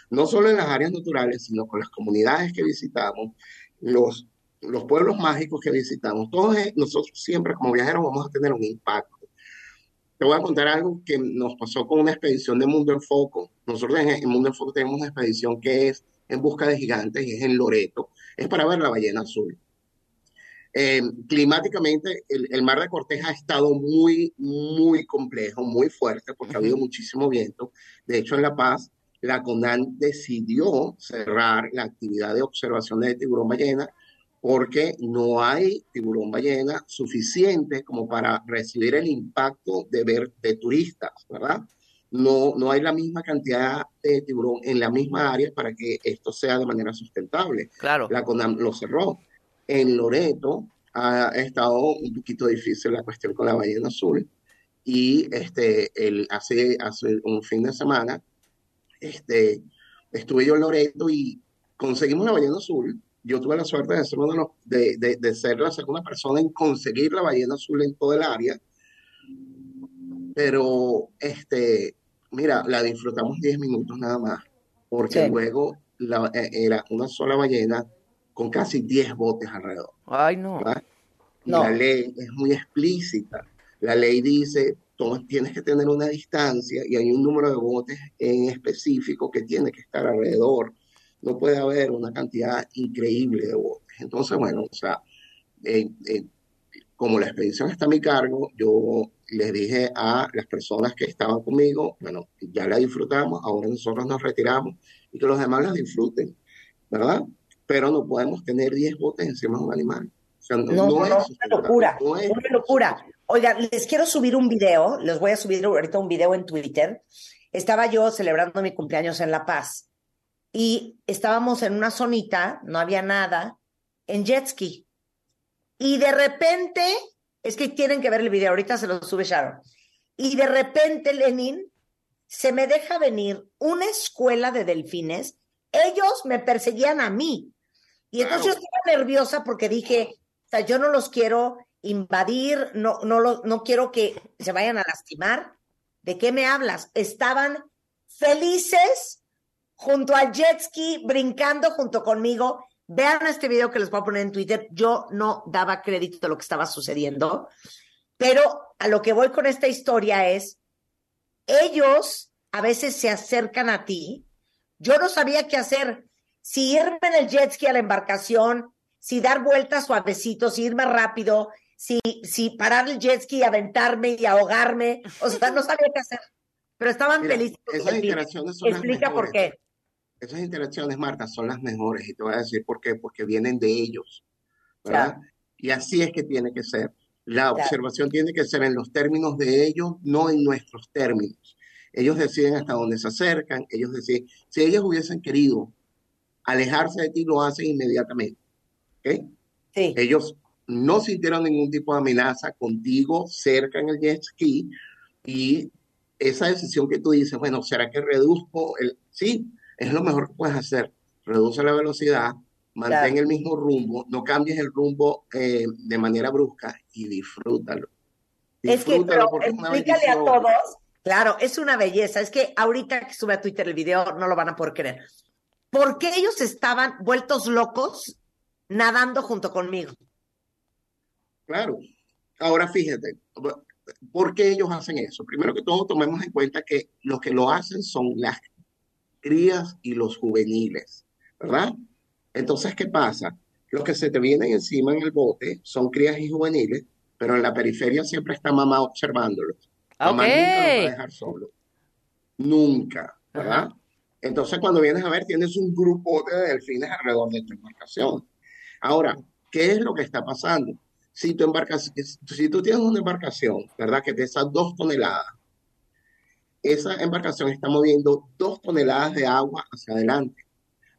No solo en las áreas naturales, sino con las comunidades que visitamos, los, los pueblos mágicos que visitamos. Todos nosotros siempre como viajeros vamos a tener un impacto. Te voy a contar algo que nos pasó con una expedición de Mundo en Foco. Nosotros en, Mundo en Foco tenemos una expedición que es en busca de gigantes es en Loreto. Es para ver la ballena azul. Eh, climáticamente, el, el, mar de Cortés ha estado muy, muy complejo, muy fuerte, porque uh -huh. ha habido muchísimo viento. De hecho, en La Paz, la CONAN decidió cerrar la actividad de observación de tiburón ballena porque no hay tiburón ballena suficiente como para recibir el impacto de ver de turistas, ¿verdad? No, no hay la misma cantidad de tiburón en la misma área para que esto sea de manera sustentable. Claro. La CONAM lo cerró. En Loreto ha estado un poquito difícil la cuestión con la ballena azul y este, el, hace, hace un fin de semana este, estuve yo en Loreto y conseguimos la ballena azul. Yo tuve la suerte de ser, uno de, los, de, de, de ser la segunda persona en conseguir la ballena azul en todo el área. Pero, este, mira, la disfrutamos 10 minutos nada más, porque sí. luego la, era una sola ballena con casi 10 botes alrededor. Ay, no. no. La ley es muy explícita. La ley dice, tú tienes que tener una distancia y hay un número de botes en específico que tiene que estar alrededor. No puede haber una cantidad increíble de botes. Entonces, bueno, o sea, eh, eh, como la expedición está a mi cargo, yo les dije a las personas que estaban conmigo, bueno, ya la disfrutamos, ahora nosotros nos retiramos y que los demás la disfruten, ¿verdad? Pero no podemos tener 10 botes encima de un animal. O sea, no, no, es una locura, no es una locura. Oiga, les quiero subir un video, les voy a subir ahorita un video en Twitter. Estaba yo celebrando mi cumpleaños en La Paz y estábamos en una zonita, no había nada, en jet ski. Y de repente, es que tienen que ver el video, ahorita se lo sube Sharon. Y de repente, Lenin, se me deja venir una escuela de delfines, ellos me perseguían a mí. Y entonces yo estaba nerviosa porque dije, o sea, yo no los quiero invadir, no, no, lo, no quiero que se vayan a lastimar. ¿De qué me hablas? Estaban felices junto al jet ski, brincando junto conmigo. Vean este video que les voy a poner en Twitter. Yo no daba crédito a lo que estaba sucediendo, pero a lo que voy con esta historia es, ellos a veces se acercan a ti. Yo no sabía qué hacer. Si irme en el jet ski a la embarcación, si dar vueltas suavecitos, si irme rápido, si, si parar el jet ski y aventarme y ahogarme. O sea, no sabía qué hacer. Pero estaban Mira, felices. esas interacciones son las Explica por qué. Esas interacciones, Marta, son las mejores y te voy a decir por qué, porque vienen de ellos, ¿verdad? Y así es que tiene que ser. La Claro. observación tiene que ser en los términos de ellos, no en nuestros términos. Ellos deciden hasta dónde se acercan, ellos deciden, si ellos hubiesen querido alejarse de ti, lo hacen inmediatamente. ¿ok? Ellos no sintieron ningún tipo de amenaza contigo cerca en el jet ski y esa decisión que tú dices, bueno, ¿será que reduzco el... Sí, es lo mejor que puedes hacer. Reduce la velocidad, mantén Claro. el mismo rumbo, no cambies el rumbo eh, de manera brusca y disfrútalo. Es que, Disfrútalo pero es explícale a todos. Claro, es una belleza. Es que ahorita que sube a Twitter el video, no lo van a poder creer. ¿Por qué ellos estaban vueltos locos nadando junto conmigo? Claro. Ahora fíjate, ¿por qué ellos hacen eso? Primero que todo, tomemos en cuenta que los que lo hacen son las crías y los juveniles, ¿verdad? Entonces, ¿qué pasa? Los que se te vienen encima en el bote son crías y juveniles, pero en la periferia siempre está mamá observándolos. Mamá Ok. nunca los va a dejar solos. Nunca, ¿verdad? Entonces, cuando vienes a ver, tienes un grupo de delfines alrededor de tu embarcación. Ahora, ¿qué es lo que está pasando? Si tu embarcación, si tú tienes una embarcación, ¿verdad? Que pesa dos toneladas, esa embarcación está moviendo dos toneladas de agua hacia adelante.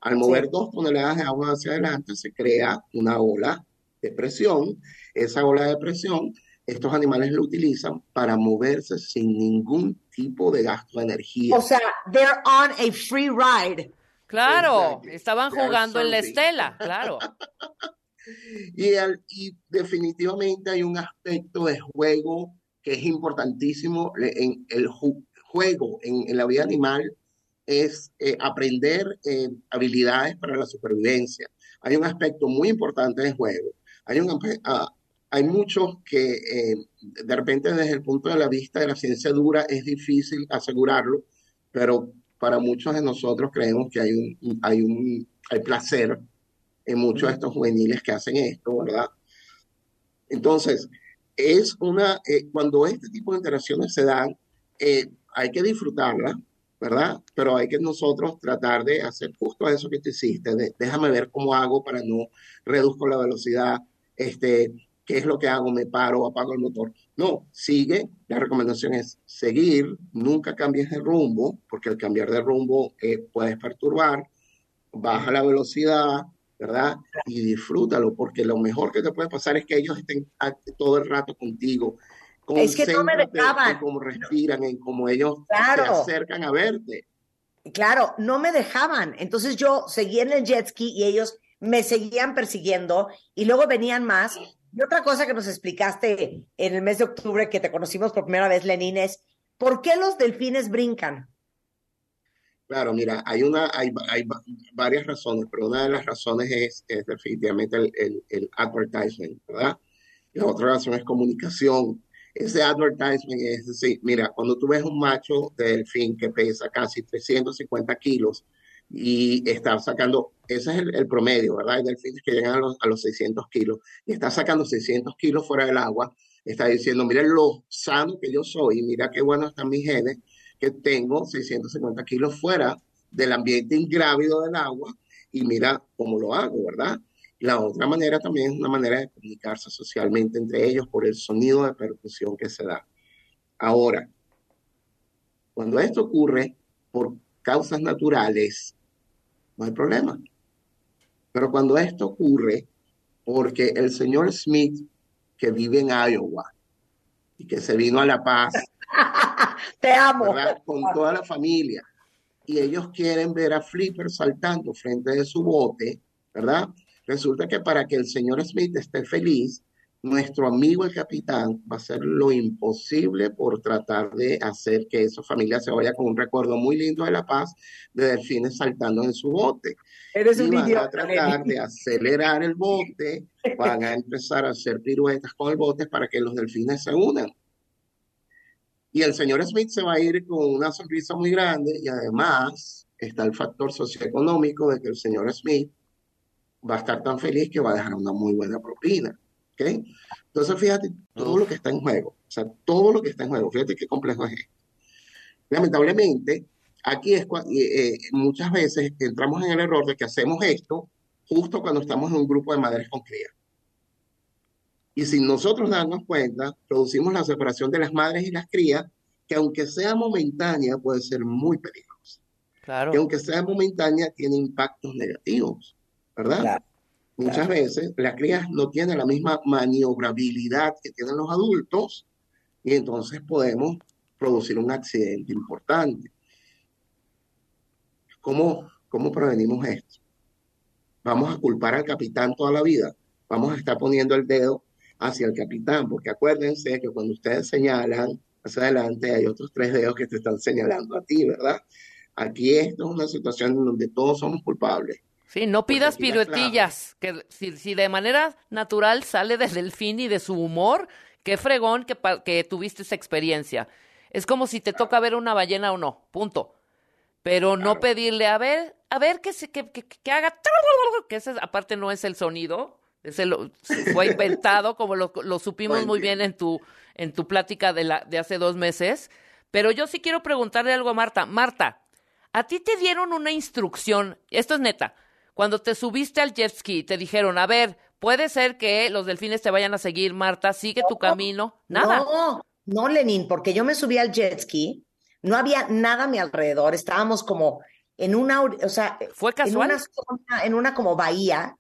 Al mover dos toneladas de agua hacia adelante, se crea una ola de presión. Esa ola de presión, estos animales lo utilizan para moverse sin ningún tipo de gasto de energía. O sea, they're on a free ride. Claro, estaban They jugando en la estela, claro. Y, definitivamente hay un aspecto de juego que es importantísimo en el ju- juego en, en la vida animal es eh, aprender eh, habilidades para la supervivencia. Hay un aspecto muy importante de juego. Hay, un, hay muchos que eh, de repente desde el punto de la vista de la ciencia dura es difícil asegurarlo, pero para muchos de nosotros creemos que hay un, hay un hay placer en muchos de estos juveniles que hacen esto, ¿verdad? Entonces, es una, eh, cuando este tipo de interacciones se dan, eh, hay que disfrutarla, ¿verdad? Pero hay que nosotros tratar de hacer justo eso que tú hiciste, de, déjame ver cómo hago para no reduzco la velocidad, este, qué es lo que hago, me paro, apago el motor. No, sigue, la recomendación es seguir, nunca cambies de rumbo, porque al cambiar de rumbo eh, puedes perturbar, baja la velocidad, ¿verdad? Y disfrútalo, porque lo mejor que te puede pasar es que ellos estén todo el rato contigo. Es que no me dejaban. En cómo respiran, en cómo ellos Claro. se acercan a verte. Claro, no me dejaban. Entonces yo seguía en el jet ski y ellos me seguían persiguiendo y luego venían más. Y otra cosa que nos explicaste en el mes de octubre que te conocimos por primera vez, Lenín, es ¿por qué los delfines brincan? Claro, mira, hay una, hay, hay va- varias razones, pero una de las razones es, es definitivamente el, el, el advertisement, ¿verdad? La otra razón es comunicación. Ese advertisement es decir, mira, cuando tú ves un macho de delfín que pesa casi 350 kilos y está sacando, ese es el, promedio, ¿verdad? Hay delfines que llegan a los, a los 600 kilos y está sacando 600 kilos fuera del agua, está diciendo, mira lo sano que yo soy, mira qué bueno están mis genes, que tengo 650 kilos fuera del ambiente ingrávido del agua y mira cómo lo hago, ¿verdad? La otra manera también es una manera de comunicarse socialmente entre ellos por el sonido de percusión que se da. Ahora, cuando esto ocurre por causas naturales, no hay problema. Pero cuando esto ocurre porque el señor Smith, que vive en Iowa y que se vino a La Paz, Te amo. ¿verdad? Con toda la familia. Y ellos quieren ver a Flipper saltando frente de su bote, ¿verdad? Resulta que para que el señor Smith esté feliz, nuestro amigo el capitán va a hacer lo imposible por tratar de hacer que esa familia se vaya con un recuerdo muy lindo de La Paz de delfines saltando en su bote. Eres y un van a tratar de acelerar el bote, van a empezar a hacer piruetas con el bote para que los delfines se unan. Y el señor Smith se va a ir con una sonrisa muy grande y además está el factor socioeconómico de que el señor Smith va a estar tan feliz que va a dejar una muy buena propina. Entonces, fíjate todo lo que está en juego. O sea, todo lo que está en juego. Fíjate qué complejo es esto. Lamentablemente, aquí es cua- eh, eh, muchas veces entramos en el error de que hacemos esto justo cuando estamos en un grupo de madres con cría. Y sin nosotros darnos cuenta, producimos la separación de las madres y las crías, que aunque sea momentánea, puede ser muy peligrosa. Claro. Que aunque sea momentánea, tiene impactos negativos, ¿verdad? Claro, Muchas veces las crías no tienen la misma maniobrabilidad que tienen los adultos y entonces podemos producir un accidente importante. ¿Cómo, cómo prevenimos esto? Vamos a culpar al capitán toda la vida. Vamos a estar poniendo el dedo hacia el capitán, porque acuérdense que cuando ustedes señalan hacia adelante hay otros tres dedos que te están señalando a ti, ¿verdad? Aquí esto es una situación en donde todos somos culpables. Sí, no pidas aquí la piruetillas, que si, si de manera natural sale desde el fin y de su humor, qué fregón que, que tuviste esa experiencia. Es como si te toca ver una ballena o no, punto. Pero no pedirle, a ver, a ver que, se, que, que, que haga, que ese aparte no es el sonido, ese lo- fue inventado, como lo, lo supimos muy bien en tu, en tu plática de, la, de hace dos meses. Pero yo sí quiero preguntarle algo a Marta. Marta, a ti te dieron una instrucción, esto es neta, cuando te subiste al jet ski, te dijeron, a ver, puede ser que los delfines te vayan a seguir, Marta, sigue tu camino. Nada. No, no, Lenin, porque yo me subí al jet ski, no había nada a mi alrededor, estábamos como en una, o sea, Fue en casual. una zona, en una como bahía,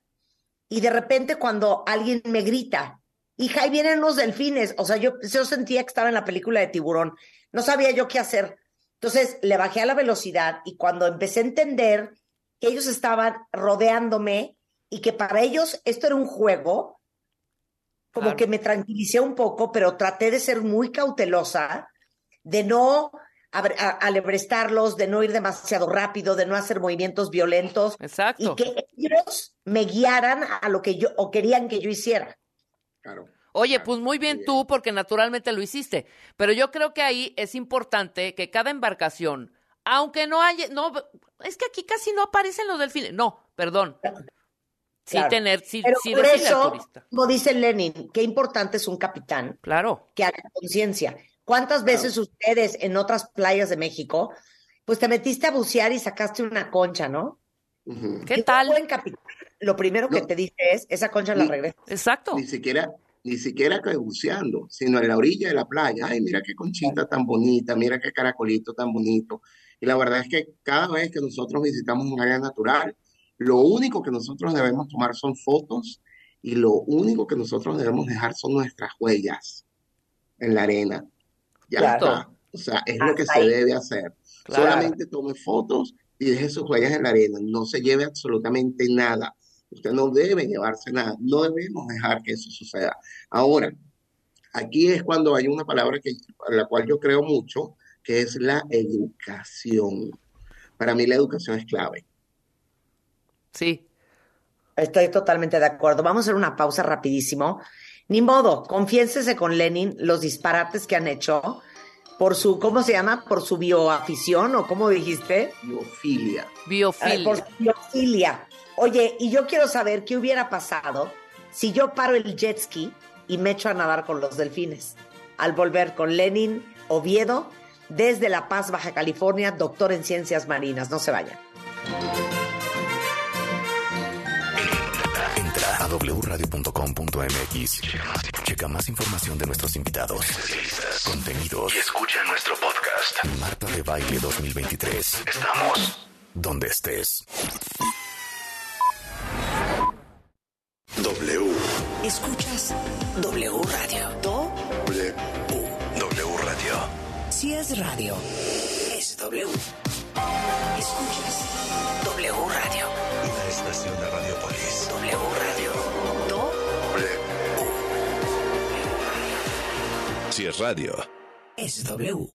y de repente cuando alguien me grita, hija, ahí vienen los delfines, o sea, yo, yo sentía que estaba en la película de tiburón, no sabía yo qué hacer. Entonces le bajé a la velocidad y cuando empecé a entender que ellos estaban rodeándome y que para ellos esto era un juego, como Claro. que me tranquilicé un poco, pero traté de ser muy cautelosa, de no abre- a- alebrestarlos, de no ir demasiado rápido, de no hacer movimientos violentos. Exacto. Y que ellos me guiaran a lo que yo, o querían que yo hiciera. Oye, pues muy bien tú, porque naturalmente lo hiciste. Pero yo creo que ahí es importante que cada embarcación, aunque no haya, no, es que aquí casi no aparecen los delfines. No, perdón. Sí Claro. tener, sí, Pero sí por decirle al eso, turista. como dice Lenin, qué importante es un capitán Claro. que haga conciencia. ¿Cuántas veces ustedes en otras playas de México, pues te metiste a bucear y sacaste una concha, ¿no? ¿Qué Y un tal? buen capitán, lo primero que te dice es, esa concha la regresa. Exacto. Ni siquiera, ni siquiera que buceando, sino en la orilla de la playa. Ay, mira qué conchita tan bonita, mira qué caracolito tan bonito. Y la verdad es que cada vez que nosotros visitamos un área natural, lo único que nosotros debemos tomar son fotos y lo único que nosotros debemos dejar son nuestras huellas en la arena. Ya Claro. está. O sea, es lo que se debe hacer. Claro. Solamente tome fotos y deje sus huellas en la arena. No se lleve absolutamente nada. Usted no debe llevarse nada. No debemos dejar que eso suceda. Ahora, aquí es cuando hay una palabra que, a la cual yo creo mucho, que es la educación. Para mí la educación es clave. Sí. Estoy totalmente de acuerdo. Vamos a hacer una pausa rapidísimo. Ni modo, confiénsese con Lenin los disparates que han hecho por su, ¿cómo se llama? Por su bioafición o cómo dijiste? Biofilia. Biofilia. por su biofilia. Oye, y yo quiero saber qué hubiera pasado si yo paro el jet ski y me echo a nadar con los delfines. Al volver con Lenin Oviedo, desde La Paz, Baja California, doctor en ciencias marinas. No se vayan. Entra a wradio.com.mx. Checa más información de nuestros invitados, contenidos y escucha nuestro podcast. Marta de Baile 2023. Estamos donde estés. W. Escuchas W Radio. Do W. W Radio. Si es radio, es W. Escuchas W Radio. Una estación de Radiopolis. W Radio. Do Si es radio. es W.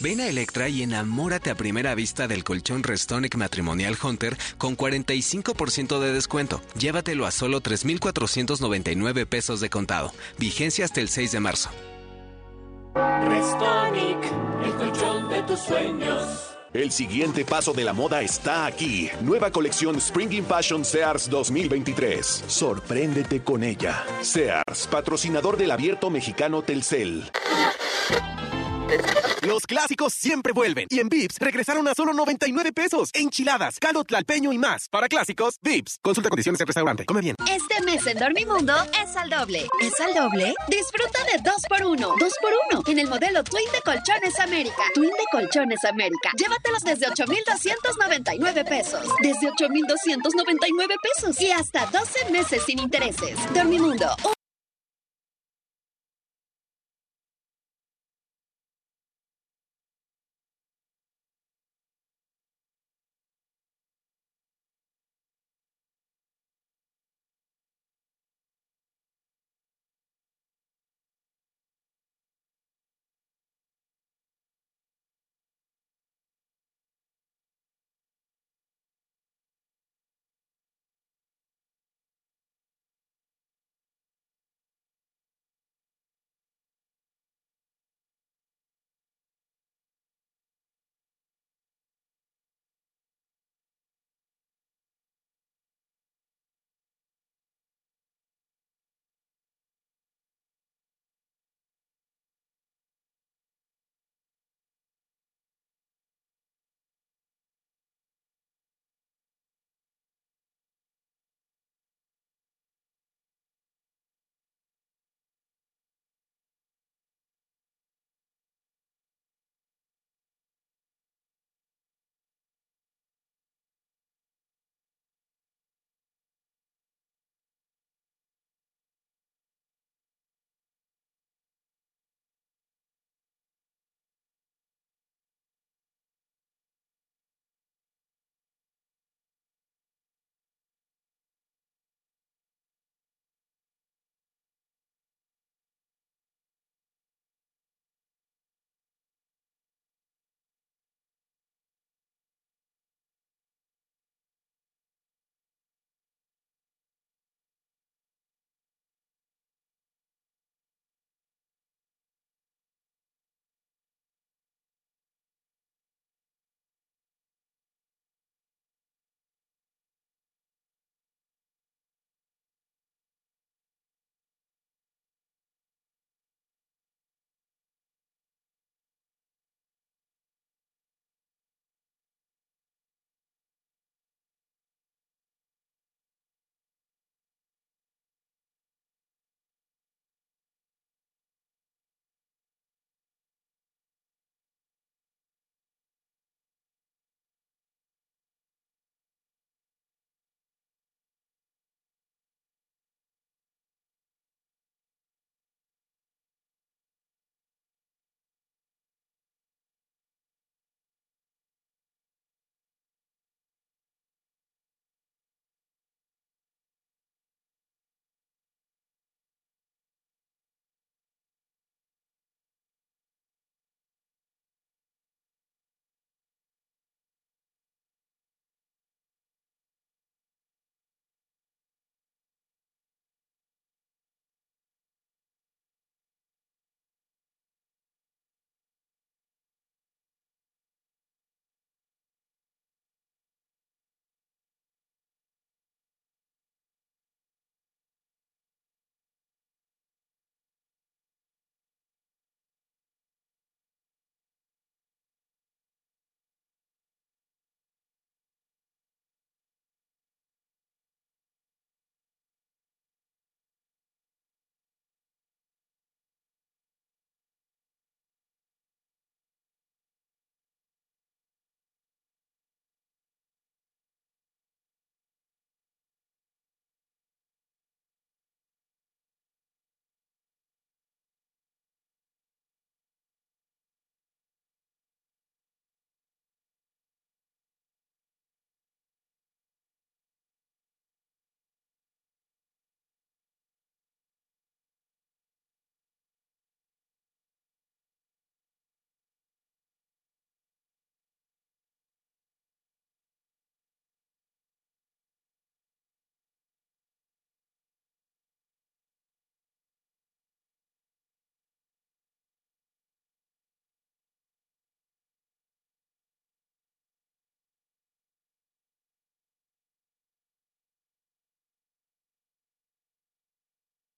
Ven a Electra y enamórate a primera vista del colchón Restonic Matrimonial Hunter con 45% de descuento. Llévatelo a solo 3,499 pesos de contado. Vigencia hasta el 6 de marzo. Restonic, el colchón de tus sueños. El siguiente paso de la moda está aquí. Nueva colección Spring Fashion Sears 2023. Sorpréndete con ella. Sears, patrocinador del abierto mexicano Telcel. Los clásicos siempre vuelven. Y en Vips regresaron a solo 99 pesos. Enchiladas, caldo tlalpeño y más. Para clásicos, Vips. Consulta condiciones en restaurante. Come bien. Este mes en Dormimundo es al doble. ¿Es al doble? Disfruta de 2x1. 2x1 en el modelo Twin de Colchones América. Twin de Colchones América. Llévatelos desde 8,299 pesos. Desde 8,299 pesos. Y hasta 12 meses sin intereses. Dormimundo.